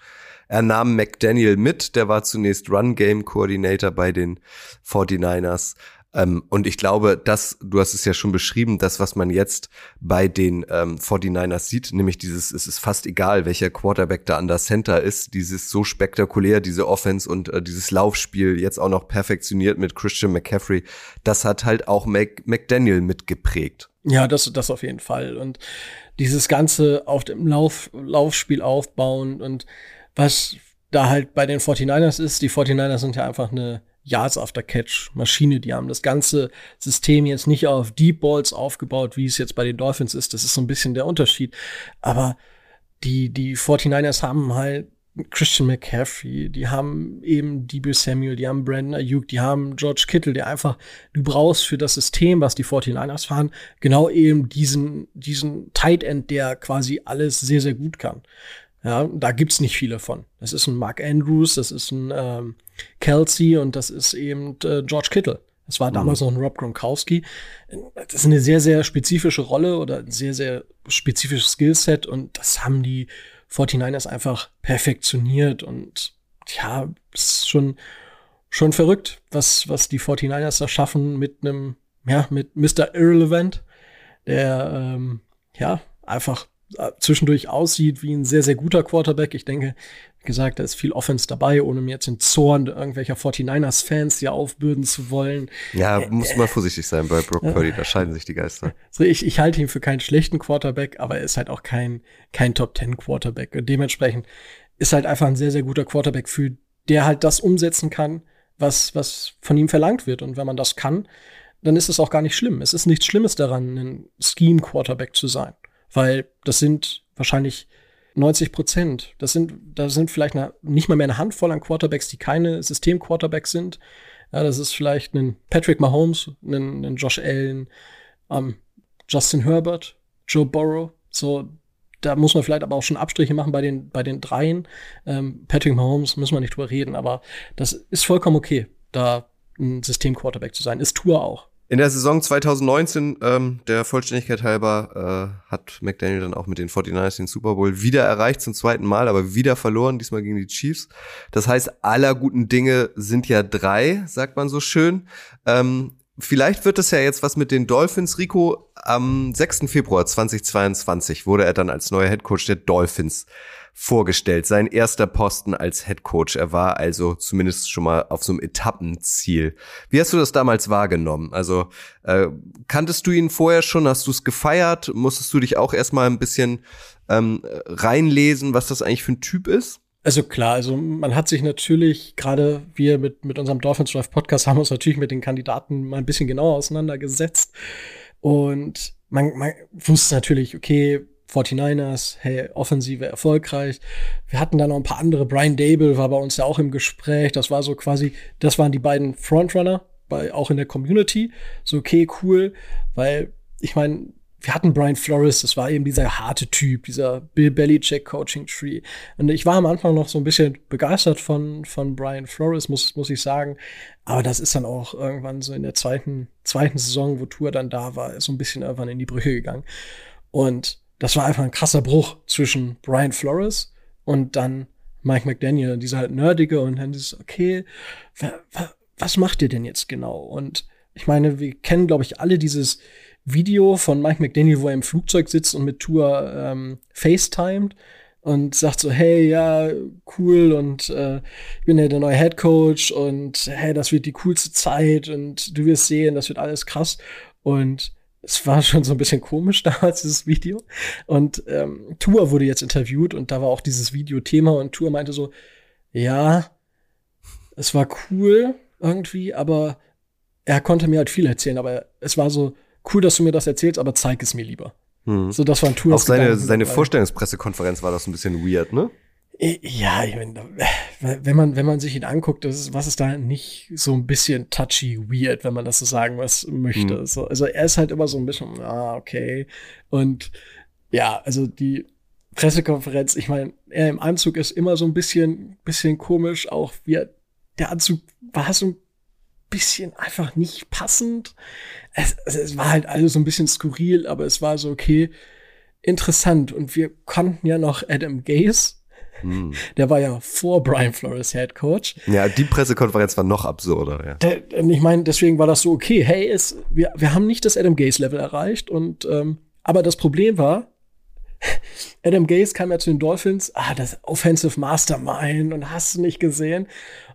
Er nahm McDaniel mit, der war zunächst Run Game Coordinator bei den 49ers. Ähm, und ich glaube, das, du hast es ja schon beschrieben, das, was man jetzt bei den ähm, 49ers sieht, nämlich dieses, es ist fast egal, welcher Quarterback da an der Center ist, dieses so spektakulär, diese Offense und äh, dieses Laufspiel jetzt auch noch perfektioniert mit Christian McCaffrey, das hat halt auch Mac McDaniel mitgeprägt. Ja, das, das auf jeden Fall. Und dieses Ganze auf dem Lauf, Laufspiel aufbauen und was da halt bei den 49ers ist, die 49ers sind ja einfach eine Yards after Catch Maschine. Die haben das ganze System jetzt nicht auf Deep Balls aufgebaut, wie es jetzt bei den Dolphins ist. Das ist so ein bisschen der Unterschied. Aber die, die 49ers haben halt Christian McCaffrey, die haben eben Debo Samuel, die haben Brandon Ayuk, die haben George Kittle, der einfach, du brauchst für das System, was die 49ers fahren, genau eben diesen, diesen Tight End, der quasi alles sehr, sehr gut kann. Ja, da gibt's nicht viele von. Das ist ein Mark Andrews, das ist ein ähm, Kelsey und das ist eben äh, George Kittle. Das war damals mhm. noch ein Rob Gronkowski. Das ist eine sehr, sehr spezifische Rolle oder ein sehr, sehr spezifisches Skillset und das haben die 49ers einfach perfektioniert und ja, ist schon, schon verrückt, was, was die 49ers da schaffen mit einem, ja, mit Mr. Irrelevant, der, ähm, ja, einfach zwischendurch aussieht wie ein sehr, sehr guter Quarterback. Ich denke, wie gesagt, da ist viel Offense dabei, ohne mir jetzt den Zorn irgendwelcher 49ers-Fans hier aufbürden zu wollen. Ja, äh, muss man vorsichtig sein bei Brock Purdy, da scheiden sich die Geister. So, ich, ich halte ihn für keinen schlechten Quarterback, aber er ist halt auch kein, kein Top-10-Quarterback. Und dementsprechend ist halt einfach ein sehr, sehr guter Quarterback, für der halt das umsetzen kann, was, was von ihm verlangt wird. Und wenn man das kann, dann ist es auch gar nicht schlimm. Es ist nichts Schlimmes daran, ein Scheme-Quarterback zu sein weil das sind wahrscheinlich 90 Prozent. Das sind, da sind vielleicht eine, nicht mal mehr eine Handvoll an Quarterbacks, die keine System-Quarterbacks sind. Ja, das ist vielleicht ein Patrick Mahomes, ein, ein Josh Allen, ähm, Justin Herbert, Joe Burrow. So, da muss man vielleicht aber auch schon Abstriche machen bei den, bei den dreien. Ähm, Patrick Mahomes müssen wir nicht drüber reden, aber das ist vollkommen okay, da ein System-Quarterback zu sein. Ist Tour auch. In der Saison 2019, ähm, der Vollständigkeit halber, äh, hat McDaniel dann auch mit den 49ers den Super Bowl wieder erreicht, zum zweiten Mal, aber wieder verloren, diesmal gegen die Chiefs. Das heißt, aller guten Dinge sind ja drei, sagt man so schön. Ähm, vielleicht wird es ja jetzt was mit den Dolphins. Rico, am 6. Februar 2022 wurde er dann als neuer Head Coach der Dolphins vorgestellt. Sein erster Posten als Head Coach. Er war also zumindest schon mal auf so einem Etappenziel. Wie hast du das damals wahrgenommen? Also äh, kanntest du ihn vorher schon? Hast du es gefeiert? Musstest du dich auch erstmal ein bisschen ähm, reinlesen, was das eigentlich für ein Typ ist? Also klar, also man hat sich natürlich, gerade wir mit, mit unserem Dolphins Drive Podcast haben uns natürlich mit den Kandidaten mal ein bisschen genauer auseinandergesetzt. Und man, man wusste natürlich, okay, 49ers, hey, Offensive erfolgreich. Wir hatten da noch ein paar andere. Brian Dable war bei uns ja auch im Gespräch. Das war so quasi, das waren die beiden Frontrunner, bei, auch in der Community. So, okay, cool, weil ich meine, wir hatten Brian Flores, das war eben dieser harte Typ, dieser Bill Belichick Coaching Tree. Und ich war am Anfang noch so ein bisschen begeistert von, von Brian Flores, muss, muss ich sagen. Aber das ist dann auch irgendwann so in der zweiten, zweiten Saison, wo Tour dann da war, so ein bisschen irgendwann in die Brüche gegangen. Und das war einfach ein krasser Bruch zwischen Brian Flores und dann Mike McDaniel, dieser halt nerdige und dann dieses, okay, was macht ihr denn jetzt genau? Und ich meine, wir kennen, glaube ich, alle dieses Video von Mike McDaniel, wo er im Flugzeug sitzt und mit Tour ähm, FaceTimed und sagt so, hey, ja, cool und äh, ich bin ja der neue Head Coach und hey, das wird die coolste Zeit und du wirst sehen, das wird alles krass. Und es war schon so ein bisschen komisch damals, dieses Video. Und ähm, Tour wurde jetzt interviewt und da war auch dieses Video Thema und Tour meinte so, ja, es war cool irgendwie, aber er konnte mir halt viel erzählen, aber es war so, cool, dass du mir das erzählst, aber zeig es mir lieber. Hm. So, das war ein Tour. Auch seine, seine Vorstellungspressekonferenz war das ein bisschen weird, ne? Ja, ich meine, wenn man, wenn man sich ihn anguckt, ist, was ist da nicht so ein bisschen touchy weird, wenn man das so sagen was möchte. Hm. So, also er ist halt immer so ein bisschen, ah, okay. Und ja, also die Pressekonferenz, ich meine, er im Anzug ist immer so ein bisschen, bisschen komisch, auch wie er, der Anzug war so ein bisschen einfach nicht passend. Es, es, war halt alles so ein bisschen skurril, aber es war so, okay, interessant. Und wir konnten ja noch Adam Gaze, hm. der war ja vor Brian Flores Head Coach. Ja, die Pressekonferenz war noch absurder, ja. Der, ich meine, deswegen war das so, okay, hey, es, wir, wir haben nicht das Adam Gaze-Level erreicht. Und ähm, aber das Problem war, Adam Gaze kam ja zu den Dolphins, ah, das Offensive Mastermind und hast du nicht gesehen.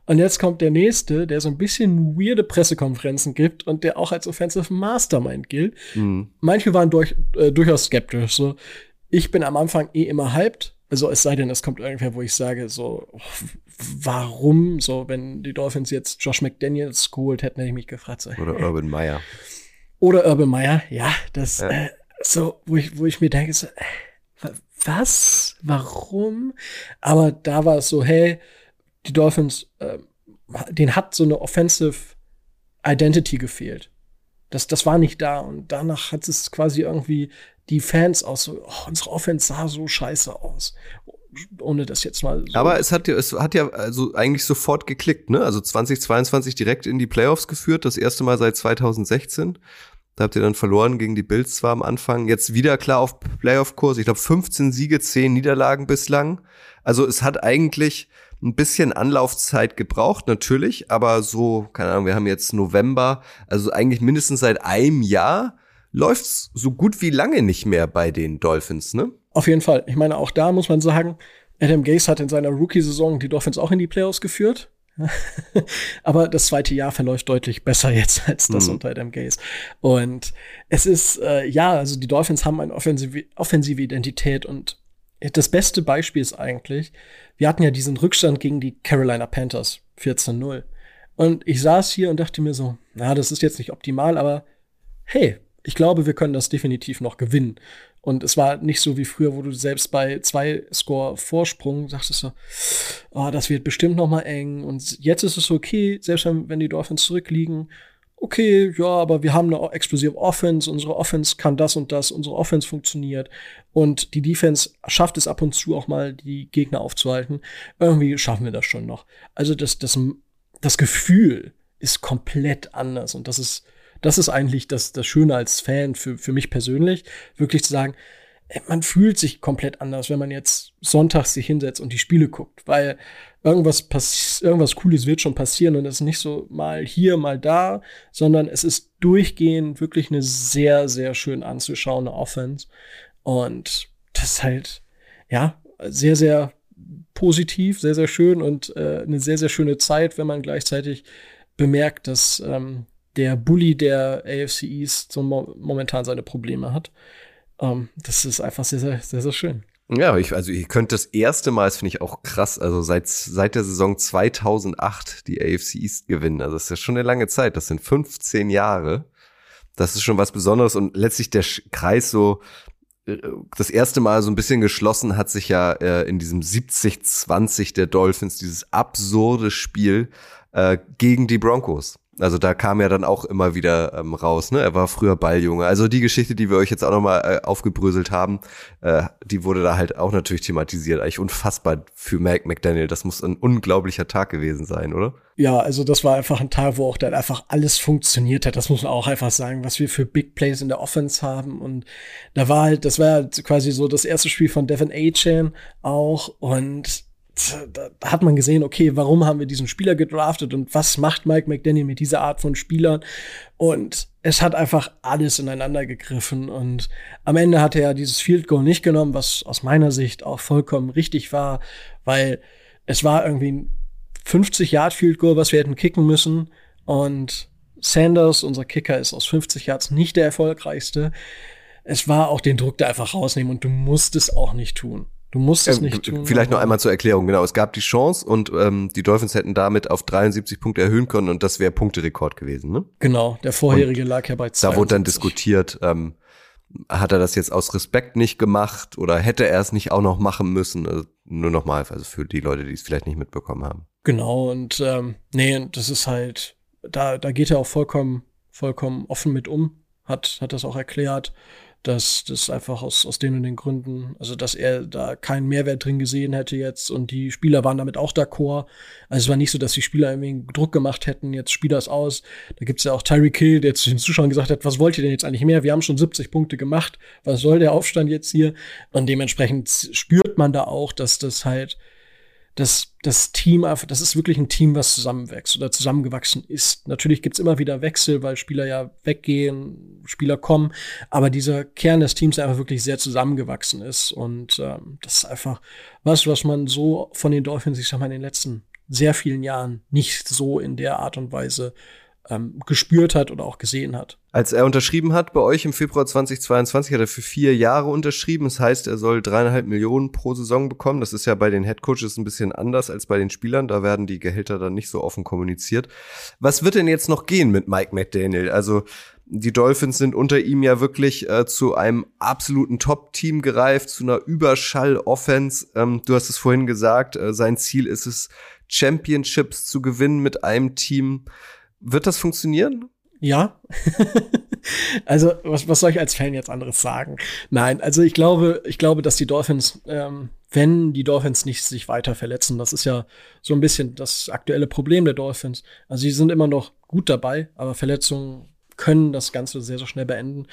Und jetzt kommt der nächste, der so ein bisschen weirde Pressekonferenzen gibt und der auch als Offensive Mastermind gilt. Mhm. Manche waren durch, äh, durchaus skeptisch. So, ich bin am Anfang eh immer hyped. Also es sei denn, es kommt irgendwer, wo ich sage, so, warum? So, wenn die Dolphins jetzt Josh McDaniels geholt hätten, hätte ich mich gefragt. So, Oder hey. Urban Meyer. Oder Urban Meyer, ja, das, ja. Äh, so, wo ich, wo ich mir denke, so, äh, was? Warum? Aber da war es so, hey, die Dolphins, äh, den hat so eine Offensive Identity gefehlt. Das, das war nicht da. Und danach hat es quasi irgendwie die Fans auch so, oh, unsere Offense sah so scheiße aus. Ohne das jetzt mal so. Aber es hat ja, es hat ja also eigentlich sofort geklickt, ne? Also 2022 direkt in die Playoffs geführt, das erste Mal seit 2016. Da habt ihr dann verloren gegen die Bills zwar am Anfang, jetzt wieder klar auf Playoff-Kurs. Ich glaube 15 Siege, 10 Niederlagen bislang. Also es hat eigentlich ein bisschen Anlaufzeit gebraucht, natürlich, aber so, keine Ahnung, wir haben jetzt November, also eigentlich mindestens seit einem Jahr läuft's so gut wie lange nicht mehr bei den Dolphins, ne? Auf jeden Fall. Ich meine, auch da muss man sagen, Adam Gase hat in seiner Rookie-Saison die Dolphins auch in die Playoffs geführt. Aber das zweite Jahr verläuft deutlich besser jetzt als das mhm. unter Adam Gase. Und es ist, äh, ja, also die Dolphins haben eine offensive, offensive Identität und das beste Beispiel ist eigentlich, wir hatten ja diesen Rückstand gegen die Carolina Panthers 14-0. Und ich saß hier und dachte mir so, na, das ist jetzt nicht optimal, aber hey, ich glaube, wir können das definitiv noch gewinnen. Und es war nicht so wie früher, wo du selbst bei zwei Score Vorsprung sagtest so, oh, das wird bestimmt noch mal eng. Und jetzt ist es okay, selbst wenn die Dolphins zurückliegen okay, ja, aber wir haben eine explosive Offense, unsere Offense kann das und das, unsere Offense funktioniert und die Defense schafft es ab und zu auch mal, die Gegner aufzuhalten. Irgendwie schaffen wir das schon noch. Also das, das, das Gefühl ist komplett anders und das ist, das ist eigentlich das, das Schöne als Fan für, für mich persönlich, wirklich zu sagen, man fühlt sich komplett anders, wenn man jetzt sonntags sich hinsetzt und die Spiele guckt, weil irgendwas passiert, irgendwas Cooles wird schon passieren und es ist nicht so mal hier, mal da, sondern es ist durchgehend wirklich eine sehr, sehr schön anzuschauende Offense und das ist halt, ja, sehr, sehr positiv, sehr, sehr schön und äh, eine sehr, sehr schöne Zeit, wenn man gleichzeitig bemerkt, dass ähm, der Bully der AFC East so mo momentan seine Probleme hat. Ähm, das ist einfach sehr, sehr, sehr, sehr schön. Ja, ich, also ihr könnt das erste Mal, das finde ich auch krass, also seit, seit der Saison 2008 die AFC East gewinnen. Also das ist ja schon eine lange Zeit, das sind 15 Jahre. Das ist schon was Besonderes und letztlich der Kreis so äh, das erste Mal so ein bisschen geschlossen hat sich ja äh, in diesem 70-20 der Dolphins, dieses absurde Spiel äh, gegen die Broncos. Also da kam ja dann auch immer wieder ähm, raus, ne? Er war früher Balljunge. Also die Geschichte, die wir euch jetzt auch nochmal äh, aufgebröselt haben, äh, die wurde da halt auch natürlich thematisiert. Eigentlich unfassbar für Mike McDaniel. Das muss ein unglaublicher Tag gewesen sein, oder? Ja, also das war einfach ein Tag, wo auch dann einfach alles funktioniert hat. Das muss man auch einfach sagen, was wir für Big Plays in der Offense haben. Und da war halt, das war halt quasi so das erste Spiel von Devin A-Chain auch. Und da hat man gesehen, okay, warum haben wir diesen Spieler gedraftet und was macht Mike McDaniel mit dieser Art von Spielern? Und es hat einfach alles ineinander gegriffen und am Ende hat er dieses Field Goal nicht genommen, was aus meiner Sicht auch vollkommen richtig war, weil es war irgendwie ein 50 Yard Field Goal, was wir hätten kicken müssen und Sanders, unser Kicker, ist aus 50 Yards nicht der erfolgreichste. Es war auch den Druck da einfach rausnehmen und du musst es auch nicht tun. Du musst es äh, nicht tun. Vielleicht noch einmal zur Erklärung. Genau, es gab die Chance und ähm, die Dolphins hätten damit auf 73 Punkte erhöhen können und das wäre Punkterekord gewesen. Ne? Genau, der vorherige und lag ja bei 72. Da wurde dann diskutiert, ähm, hat er das jetzt aus Respekt nicht gemacht oder hätte er es nicht auch noch machen müssen? Also nur nochmal, also für die Leute, die es vielleicht nicht mitbekommen haben. Genau, und ähm, nee, das ist halt, da, da geht er auch vollkommen, vollkommen offen mit um, hat, hat das auch erklärt dass das einfach aus, aus den und den Gründen, also dass er da keinen Mehrwert drin gesehen hätte jetzt und die Spieler waren damit auch d'accord. Also es war nicht so, dass die Spieler irgendwie Druck gemacht hätten, jetzt spiel das aus. Da gibt's ja auch Tyreek Hill, der zu den Zuschauern gesagt hat, was wollt ihr denn jetzt eigentlich mehr? Wir haben schon 70 Punkte gemacht, was soll der Aufstand jetzt hier? Und dementsprechend spürt man da auch, dass das halt das, das Team einfach, das ist wirklich ein Team, was zusammenwächst oder zusammengewachsen ist. Natürlich gibt's immer wieder Wechsel, weil Spieler ja weggehen, Spieler kommen, aber dieser Kern des Teams einfach wirklich sehr zusammengewachsen ist. Und ähm, das ist einfach was, was man so von den Dolphins, ich sag mal, in den letzten sehr vielen Jahren nicht so in der Art und Weise ähm, gespürt hat oder auch gesehen hat. Als er unterschrieben hat bei euch im Februar 2022, hat er für vier Jahre unterschrieben. Das heißt, er soll dreieinhalb Millionen pro Saison bekommen. Das ist ja bei den Headcoaches ein bisschen anders als bei den Spielern. Da werden die Gehälter dann nicht so offen kommuniziert. Was wird denn jetzt noch gehen mit Mike McDaniel? Also die Dolphins sind unter ihm ja wirklich äh, zu einem absoluten Top-Team gereift, zu einer Überschall-Offense. Ähm, du hast es vorhin gesagt, äh, sein Ziel ist es, Championships zu gewinnen mit einem Team. Wird das funktionieren? Ja. also, was, was soll ich als Fan jetzt anderes sagen? Nein, also ich glaube, ich glaube, dass die Dolphins, ähm, wenn die Dolphins nicht sich weiter verletzen, das ist ja so ein bisschen das aktuelle Problem der Dolphins. Also sie sind immer noch gut dabei, aber Verletzungen können das Ganze sehr, sehr schnell beenden.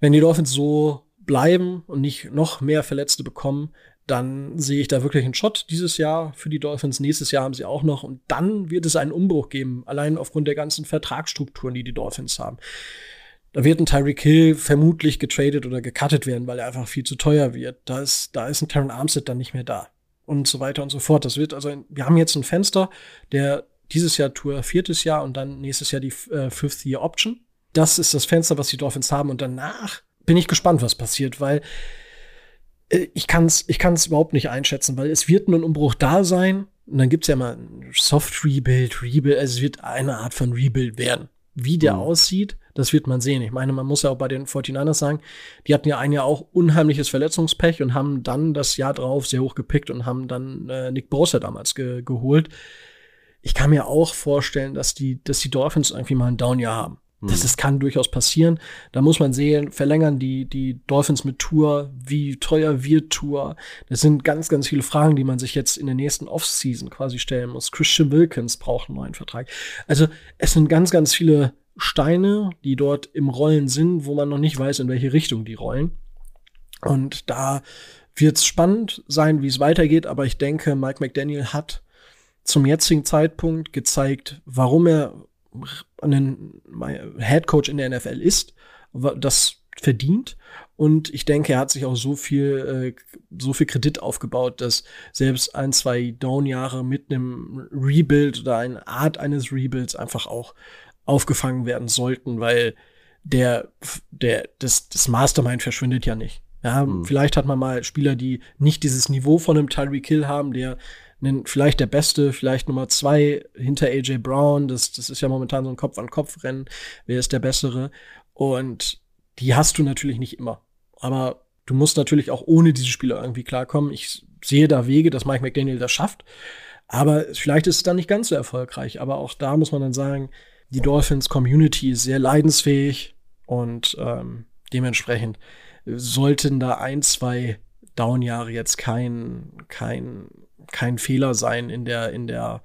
Wenn die Dolphins so bleiben und nicht noch mehr Verletzte bekommen, dann sehe ich da wirklich einen Shot dieses Jahr für die Dolphins. Nächstes Jahr haben sie auch noch. Und dann wird es einen Umbruch geben, allein aufgrund der ganzen Vertragsstrukturen, die die Dolphins haben. Da wird ein Tyreek Hill vermutlich getradet oder gecuttet werden, weil er einfach viel zu teuer wird. Da ist, da ist ein Terran Armstead dann nicht mehr da. Und so weiter und so fort. Das wird also, ein, wir haben jetzt ein Fenster, der dieses Jahr Tour viertes Jahr und dann nächstes Jahr die äh, Fifth Year Option. Das ist das Fenster, was die Dolphins haben. Und danach bin ich gespannt, was passiert, weil ich kann es ich kann's überhaupt nicht einschätzen, weil es wird ein Umbruch da sein. Und dann gibt es ja mal ein Soft Rebuild, Rebuild, also es wird eine Art von Rebuild werden. Wie der mhm. aussieht, das wird man sehen. Ich meine, man muss ja auch bei den 49ers sagen, die hatten ja ein Jahr auch unheimliches Verletzungspech und haben dann das Jahr drauf sehr hoch gepickt und haben dann äh, Nick Bosa damals ge geholt. Ich kann mir auch vorstellen, dass die, dass die Dolphins irgendwie mal ein Down-Jahr haben. Das, das kann durchaus passieren. Da muss man sehen, verlängern die, die Dolphins mit Tour, wie teuer wird Tour? Das sind ganz, ganz viele Fragen, die man sich jetzt in der nächsten Offseason quasi stellen muss. Christian Wilkins braucht einen neuen Vertrag. Also es sind ganz, ganz viele Steine, die dort im Rollen sind, wo man noch nicht weiß, in welche Richtung die rollen. Und da wird es spannend sein, wie es weitergeht, aber ich denke, Mike McDaniel hat zum jetzigen Zeitpunkt gezeigt, warum er ein Head Coach in der NFL ist, das verdient. Und ich denke, er hat sich auch so viel, äh, so viel Kredit aufgebaut, dass selbst ein, zwei Down-Jahre mit einem Rebuild oder eine Art eines Rebuilds einfach auch aufgefangen werden sollten, weil der, der, das, das Mastermind verschwindet ja nicht. Ja, mhm. vielleicht hat man mal Spieler, die nicht dieses Niveau von einem Tyreek Hill haben, der vielleicht der Beste, vielleicht Nummer zwei hinter AJ Brown. Das, das ist ja momentan so ein Kopf-an-Kopf-Rennen. Wer ist der Bessere? Und die hast du natürlich nicht immer. Aber du musst natürlich auch ohne diese Spieler irgendwie klarkommen. Ich sehe da Wege, dass Mike McDaniel das schafft. Aber vielleicht ist es dann nicht ganz so erfolgreich. Aber auch da muss man dann sagen, die Dolphins Community ist sehr leidensfähig und ähm, dementsprechend sollten da ein, zwei Downjahre jetzt kein, kein, kein Fehler sein in der, in der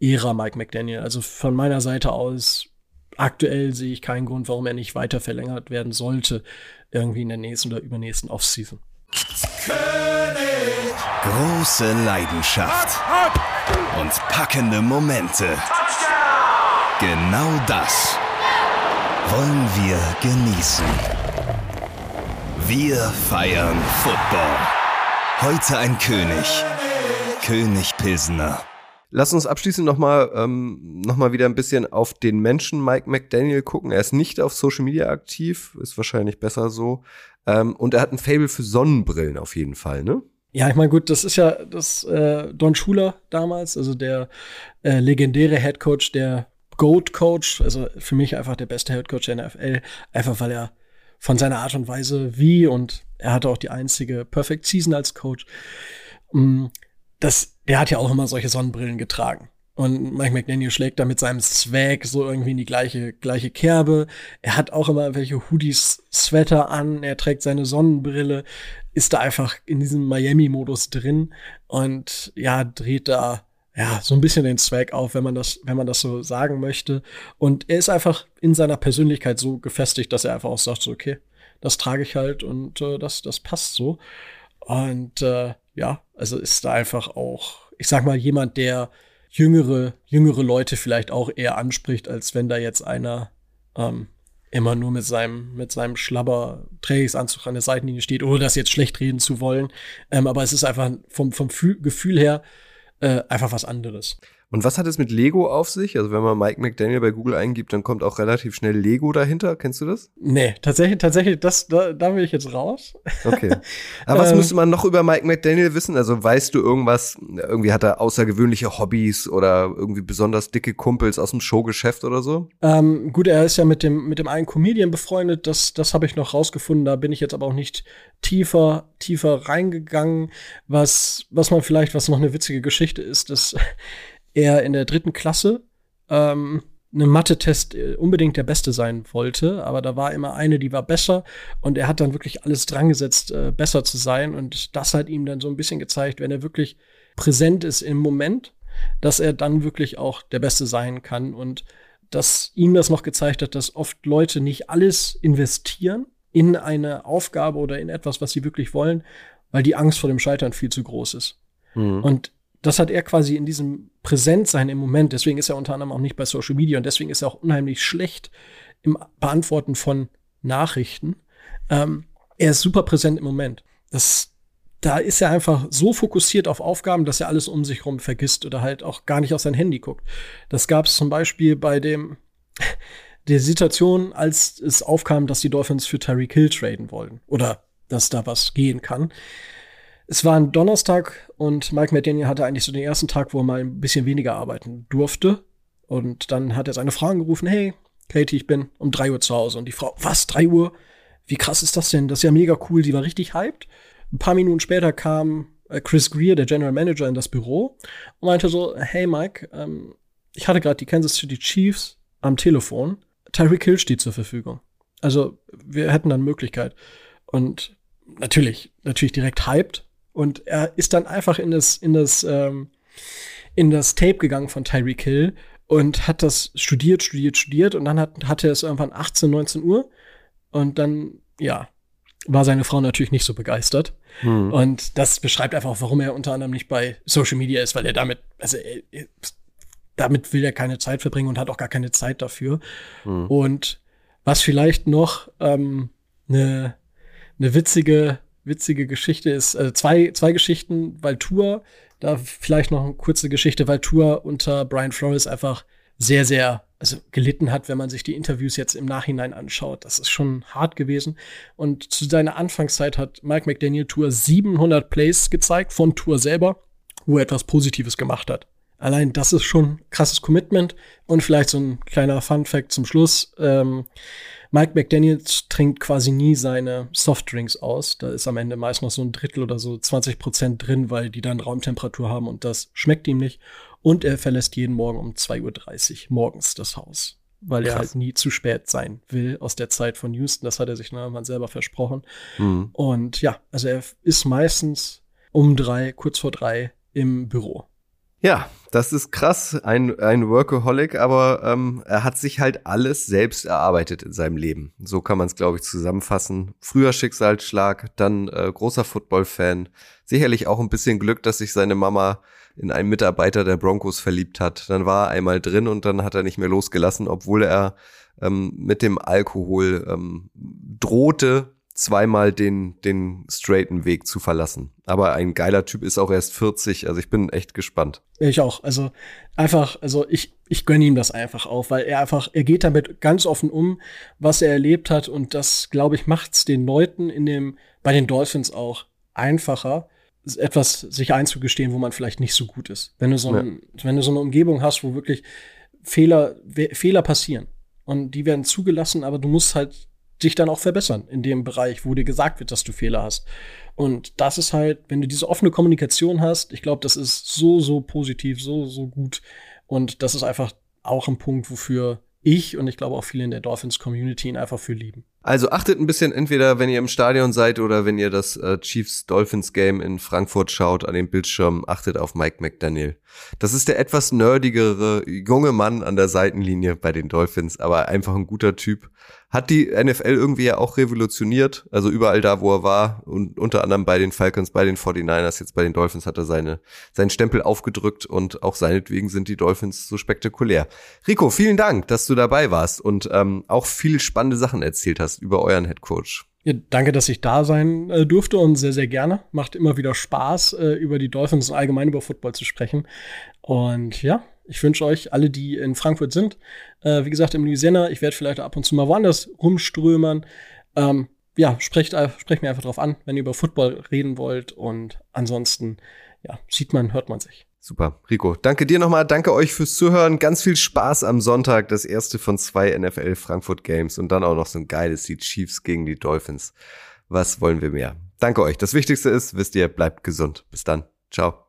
Ära Mike McDaniel. Also von meiner Seite aus, aktuell sehe ich keinen Grund, warum er nicht weiter verlängert werden sollte, irgendwie in der nächsten oder übernächsten Offseason. Große Leidenschaft und packende Momente. Genau das wollen wir genießen. Wir feiern Football. Heute ein König. König Pilsener. Lass uns abschließend nochmal ähm, noch mal wieder ein bisschen auf den Menschen Mike McDaniel gucken. Er ist nicht auf Social Media aktiv, ist wahrscheinlich besser so. Ähm, und er hat ein Fable für Sonnenbrillen auf jeden Fall, ne? Ja, ich meine, gut, das ist ja das äh, Don Schuler damals, also der äh, legendäre Head Coach, der Goat Coach, also für mich einfach der beste Head Coach der NFL, einfach weil er von seiner Art und Weise wie und er hatte auch die einzige Perfect Season als Coach. Mm, das, der hat ja auch immer solche Sonnenbrillen getragen. Und Mike McDaniel schlägt da mit seinem Swag so irgendwie in die gleiche, gleiche Kerbe. Er hat auch immer welche Hoodies, Sweater an. Er trägt seine Sonnenbrille, ist da einfach in diesem Miami-Modus drin und ja, dreht da ja, so ein bisschen den Swag auf, wenn man das, wenn man das so sagen möchte. Und er ist einfach in seiner Persönlichkeit so gefestigt, dass er einfach auch sagt, so, okay, das trage ich halt und äh, das, das passt so. Und äh, ja, also ist da einfach auch, ich sag mal, jemand, der jüngere, jüngere Leute vielleicht auch eher anspricht, als wenn da jetzt einer ähm, immer nur mit seinem, mit seinem Schlabber Trainingsanzug an der Seitenlinie steht, ohne das jetzt schlecht reden zu wollen. Ähm, aber es ist einfach vom, vom Gefühl her äh, einfach was anderes. Und was hat es mit Lego auf sich? Also wenn man Mike McDaniel bei Google eingibt, dann kommt auch relativ schnell Lego dahinter. Kennst du das? Nee, tatsächlich, tatsächlich, das, da, da will ich jetzt raus. Okay. Aber was ähm, müsste man noch über Mike McDaniel wissen? Also weißt du irgendwas, irgendwie hat er außergewöhnliche Hobbys oder irgendwie besonders dicke Kumpels aus dem Showgeschäft oder so? Ähm, gut, er ist ja mit dem, mit dem einen Comedian befreundet, das, das habe ich noch rausgefunden, da bin ich jetzt aber auch nicht tiefer, tiefer reingegangen. Was, was man vielleicht, was noch eine witzige Geschichte ist, dass er in der dritten Klasse ähm, einen Mathe-Test äh, unbedingt der Beste sein wollte, aber da war immer eine, die war besser und er hat dann wirklich alles dran gesetzt, äh, besser zu sein und das hat ihm dann so ein bisschen gezeigt, wenn er wirklich präsent ist im Moment, dass er dann wirklich auch der Beste sein kann und dass ihm das noch gezeigt hat, dass oft Leute nicht alles investieren in eine Aufgabe oder in etwas, was sie wirklich wollen, weil die Angst vor dem Scheitern viel zu groß ist. Mhm. Und das hat er quasi in diesem Präsentsein im Moment. Deswegen ist er unter anderem auch nicht bei Social Media und deswegen ist er auch unheimlich schlecht im Beantworten von Nachrichten. Ähm, er ist super präsent im Moment. Das, da ist er einfach so fokussiert auf Aufgaben, dass er alles um sich herum vergisst oder halt auch gar nicht auf sein Handy guckt. Das gab es zum Beispiel bei dem der Situation, als es aufkam, dass die Dolphins für Tyreek Hill traden wollen oder dass da was gehen kann. Es war ein Donnerstag und Mike McDaniel hatte eigentlich so den ersten Tag, wo er mal ein bisschen weniger arbeiten durfte. Und dann hat er seine Frau angerufen, hey, Katie, ich bin um drei Uhr zu Hause. Und die Frau, was, drei Uhr? Wie krass ist das denn? Das ist ja mega cool. Die war richtig hyped. Ein paar Minuten später kam äh, Chris Greer, der General Manager, in das Büro und meinte so, hey Mike, ähm, ich hatte gerade die Kansas City Chiefs am Telefon. Tyreek Hill steht zur Verfügung. Also wir hätten dann Möglichkeit. Und natürlich, natürlich direkt hyped. Und er ist dann einfach in das, in das, ähm, in das Tape gegangen von Tyreek Hill und hat das studiert, studiert, studiert und dann hat, hatte es irgendwann 18, 19 Uhr und dann, ja, war seine Frau natürlich nicht so begeistert. Hm. Und das beschreibt einfach auch, warum er unter anderem nicht bei Social Media ist, weil er damit, also er, damit will er keine Zeit verbringen und hat auch gar keine Zeit dafür. Hm. Und was vielleicht noch ähm, eine ne witzige witzige Geschichte ist, äh, zwei, zwei Geschichten, weil Tour, da vielleicht noch eine kurze Geschichte, weil Tour unter Brian Flores einfach sehr, sehr also gelitten hat, wenn man sich die Interviews jetzt im Nachhinein anschaut. Das ist schon hart gewesen. Und zu seiner Anfangszeit hat Mike McDaniel Tour 700 Plays gezeigt von Tour selber, wo er etwas Positives gemacht hat. Allein das ist schon krasses Commitment. Und vielleicht so ein kleiner Fun Fact zum Schluss. Ähm, Mike McDaniels trinkt quasi nie seine Softdrinks aus. Da ist am Ende meist noch so ein Drittel oder so 20 Prozent drin, weil die dann Raumtemperatur haben und das schmeckt ihm nicht. Und er verlässt jeden Morgen um 2.30 Uhr morgens das Haus. weil er Krass. halt nie zu spät sein will aus der Zeit von Houston. Das hat er sich mal selber versprochen. Mhm. Und ja, also er ist meistens um drei, kurz vor drei im Büro. Ja, das ist krass, ein, ein Workaholic, aber ähm, er hat sich halt alles selbst erarbeitet in seinem Leben. So kann man es, glaube ich, zusammenfassen. Früher Schicksalsschlag, dann äh, großer Football-Fan. Sicherlich auch ein bisschen Glück, dass sich seine Mama in einen Mitarbeiter der Broncos verliebt hat. Dann war er einmal drin und dann hat er nicht mehr losgelassen, obwohl er ähm, mit dem Alkohol ähm, drohte, zweimal den, den straighten Weg zu verlassen. Aber ein geiler Typ ist auch erst 40, also ich bin echt gespannt. Ich auch. Also einfach, also ich, ich gönne ihm das einfach auch, weil er einfach, er geht damit ganz offen um, was er erlebt hat. Und das, glaube ich, macht es den Leuten in dem, bei den Dolphins auch einfacher, etwas sich einzugestehen, wo man vielleicht nicht so gut ist. Wenn du so, ein, wenn du so eine Umgebung hast, wo wirklich Fehler, Fehler passieren. Und die werden zugelassen, aber du musst halt dich dann auch verbessern in dem Bereich, wo dir gesagt wird, dass du Fehler hast. Und das ist halt, wenn du diese offene Kommunikation hast, ich glaube, das ist so, so positiv, so, so gut. Und das ist einfach auch ein Punkt, wofür ich und ich glaube auch viele in der Dolphins-Community ihn einfach für lieben. Also achtet ein bisschen entweder, wenn ihr im Stadion seid oder wenn ihr das äh, Chiefs-Dolphins-Game in Frankfurt schaut an den Bildschirmen, achtet auf Mike McDaniel. Das ist der etwas nerdigere junge Mann an der Seitenlinie bei den Dolphins, aber einfach ein guter Typ. Hat die NFL irgendwie ja auch revolutioniert, also überall da, wo er war und unter anderem bei den Falcons, bei den 49ers, jetzt bei den Dolphins hat er seine, seinen Stempel aufgedrückt und auch seinetwegen sind die Dolphins so spektakulär. Rico, vielen Dank, dass du dabei warst und ähm, auch viele spannende Sachen erzählt hast über euren Head Coach. Ja, danke, dass ich da sein äh, durfte und sehr, sehr gerne. Macht immer wieder Spaß, äh, über die Dolphins und allgemein über Football zu sprechen. Und ja, ich wünsche euch, alle, die in Frankfurt sind, äh, wie gesagt, im Louisiana, ich werde vielleicht ab und zu mal woanders rumströmern. Ähm, ja, sprecht, äh, sprecht mir einfach drauf an, wenn ihr über Football reden wollt. Und ansonsten, ja, sieht man, hört man sich. Super, Rico. Danke dir nochmal, danke euch fürs Zuhören. Ganz viel Spaß am Sonntag, das erste von zwei NFL Frankfurt Games und dann auch noch so ein geiles, die Chiefs gegen die Dolphins. Was wollen wir mehr? Danke euch. Das Wichtigste ist, wisst ihr, bleibt gesund. Bis dann. Ciao.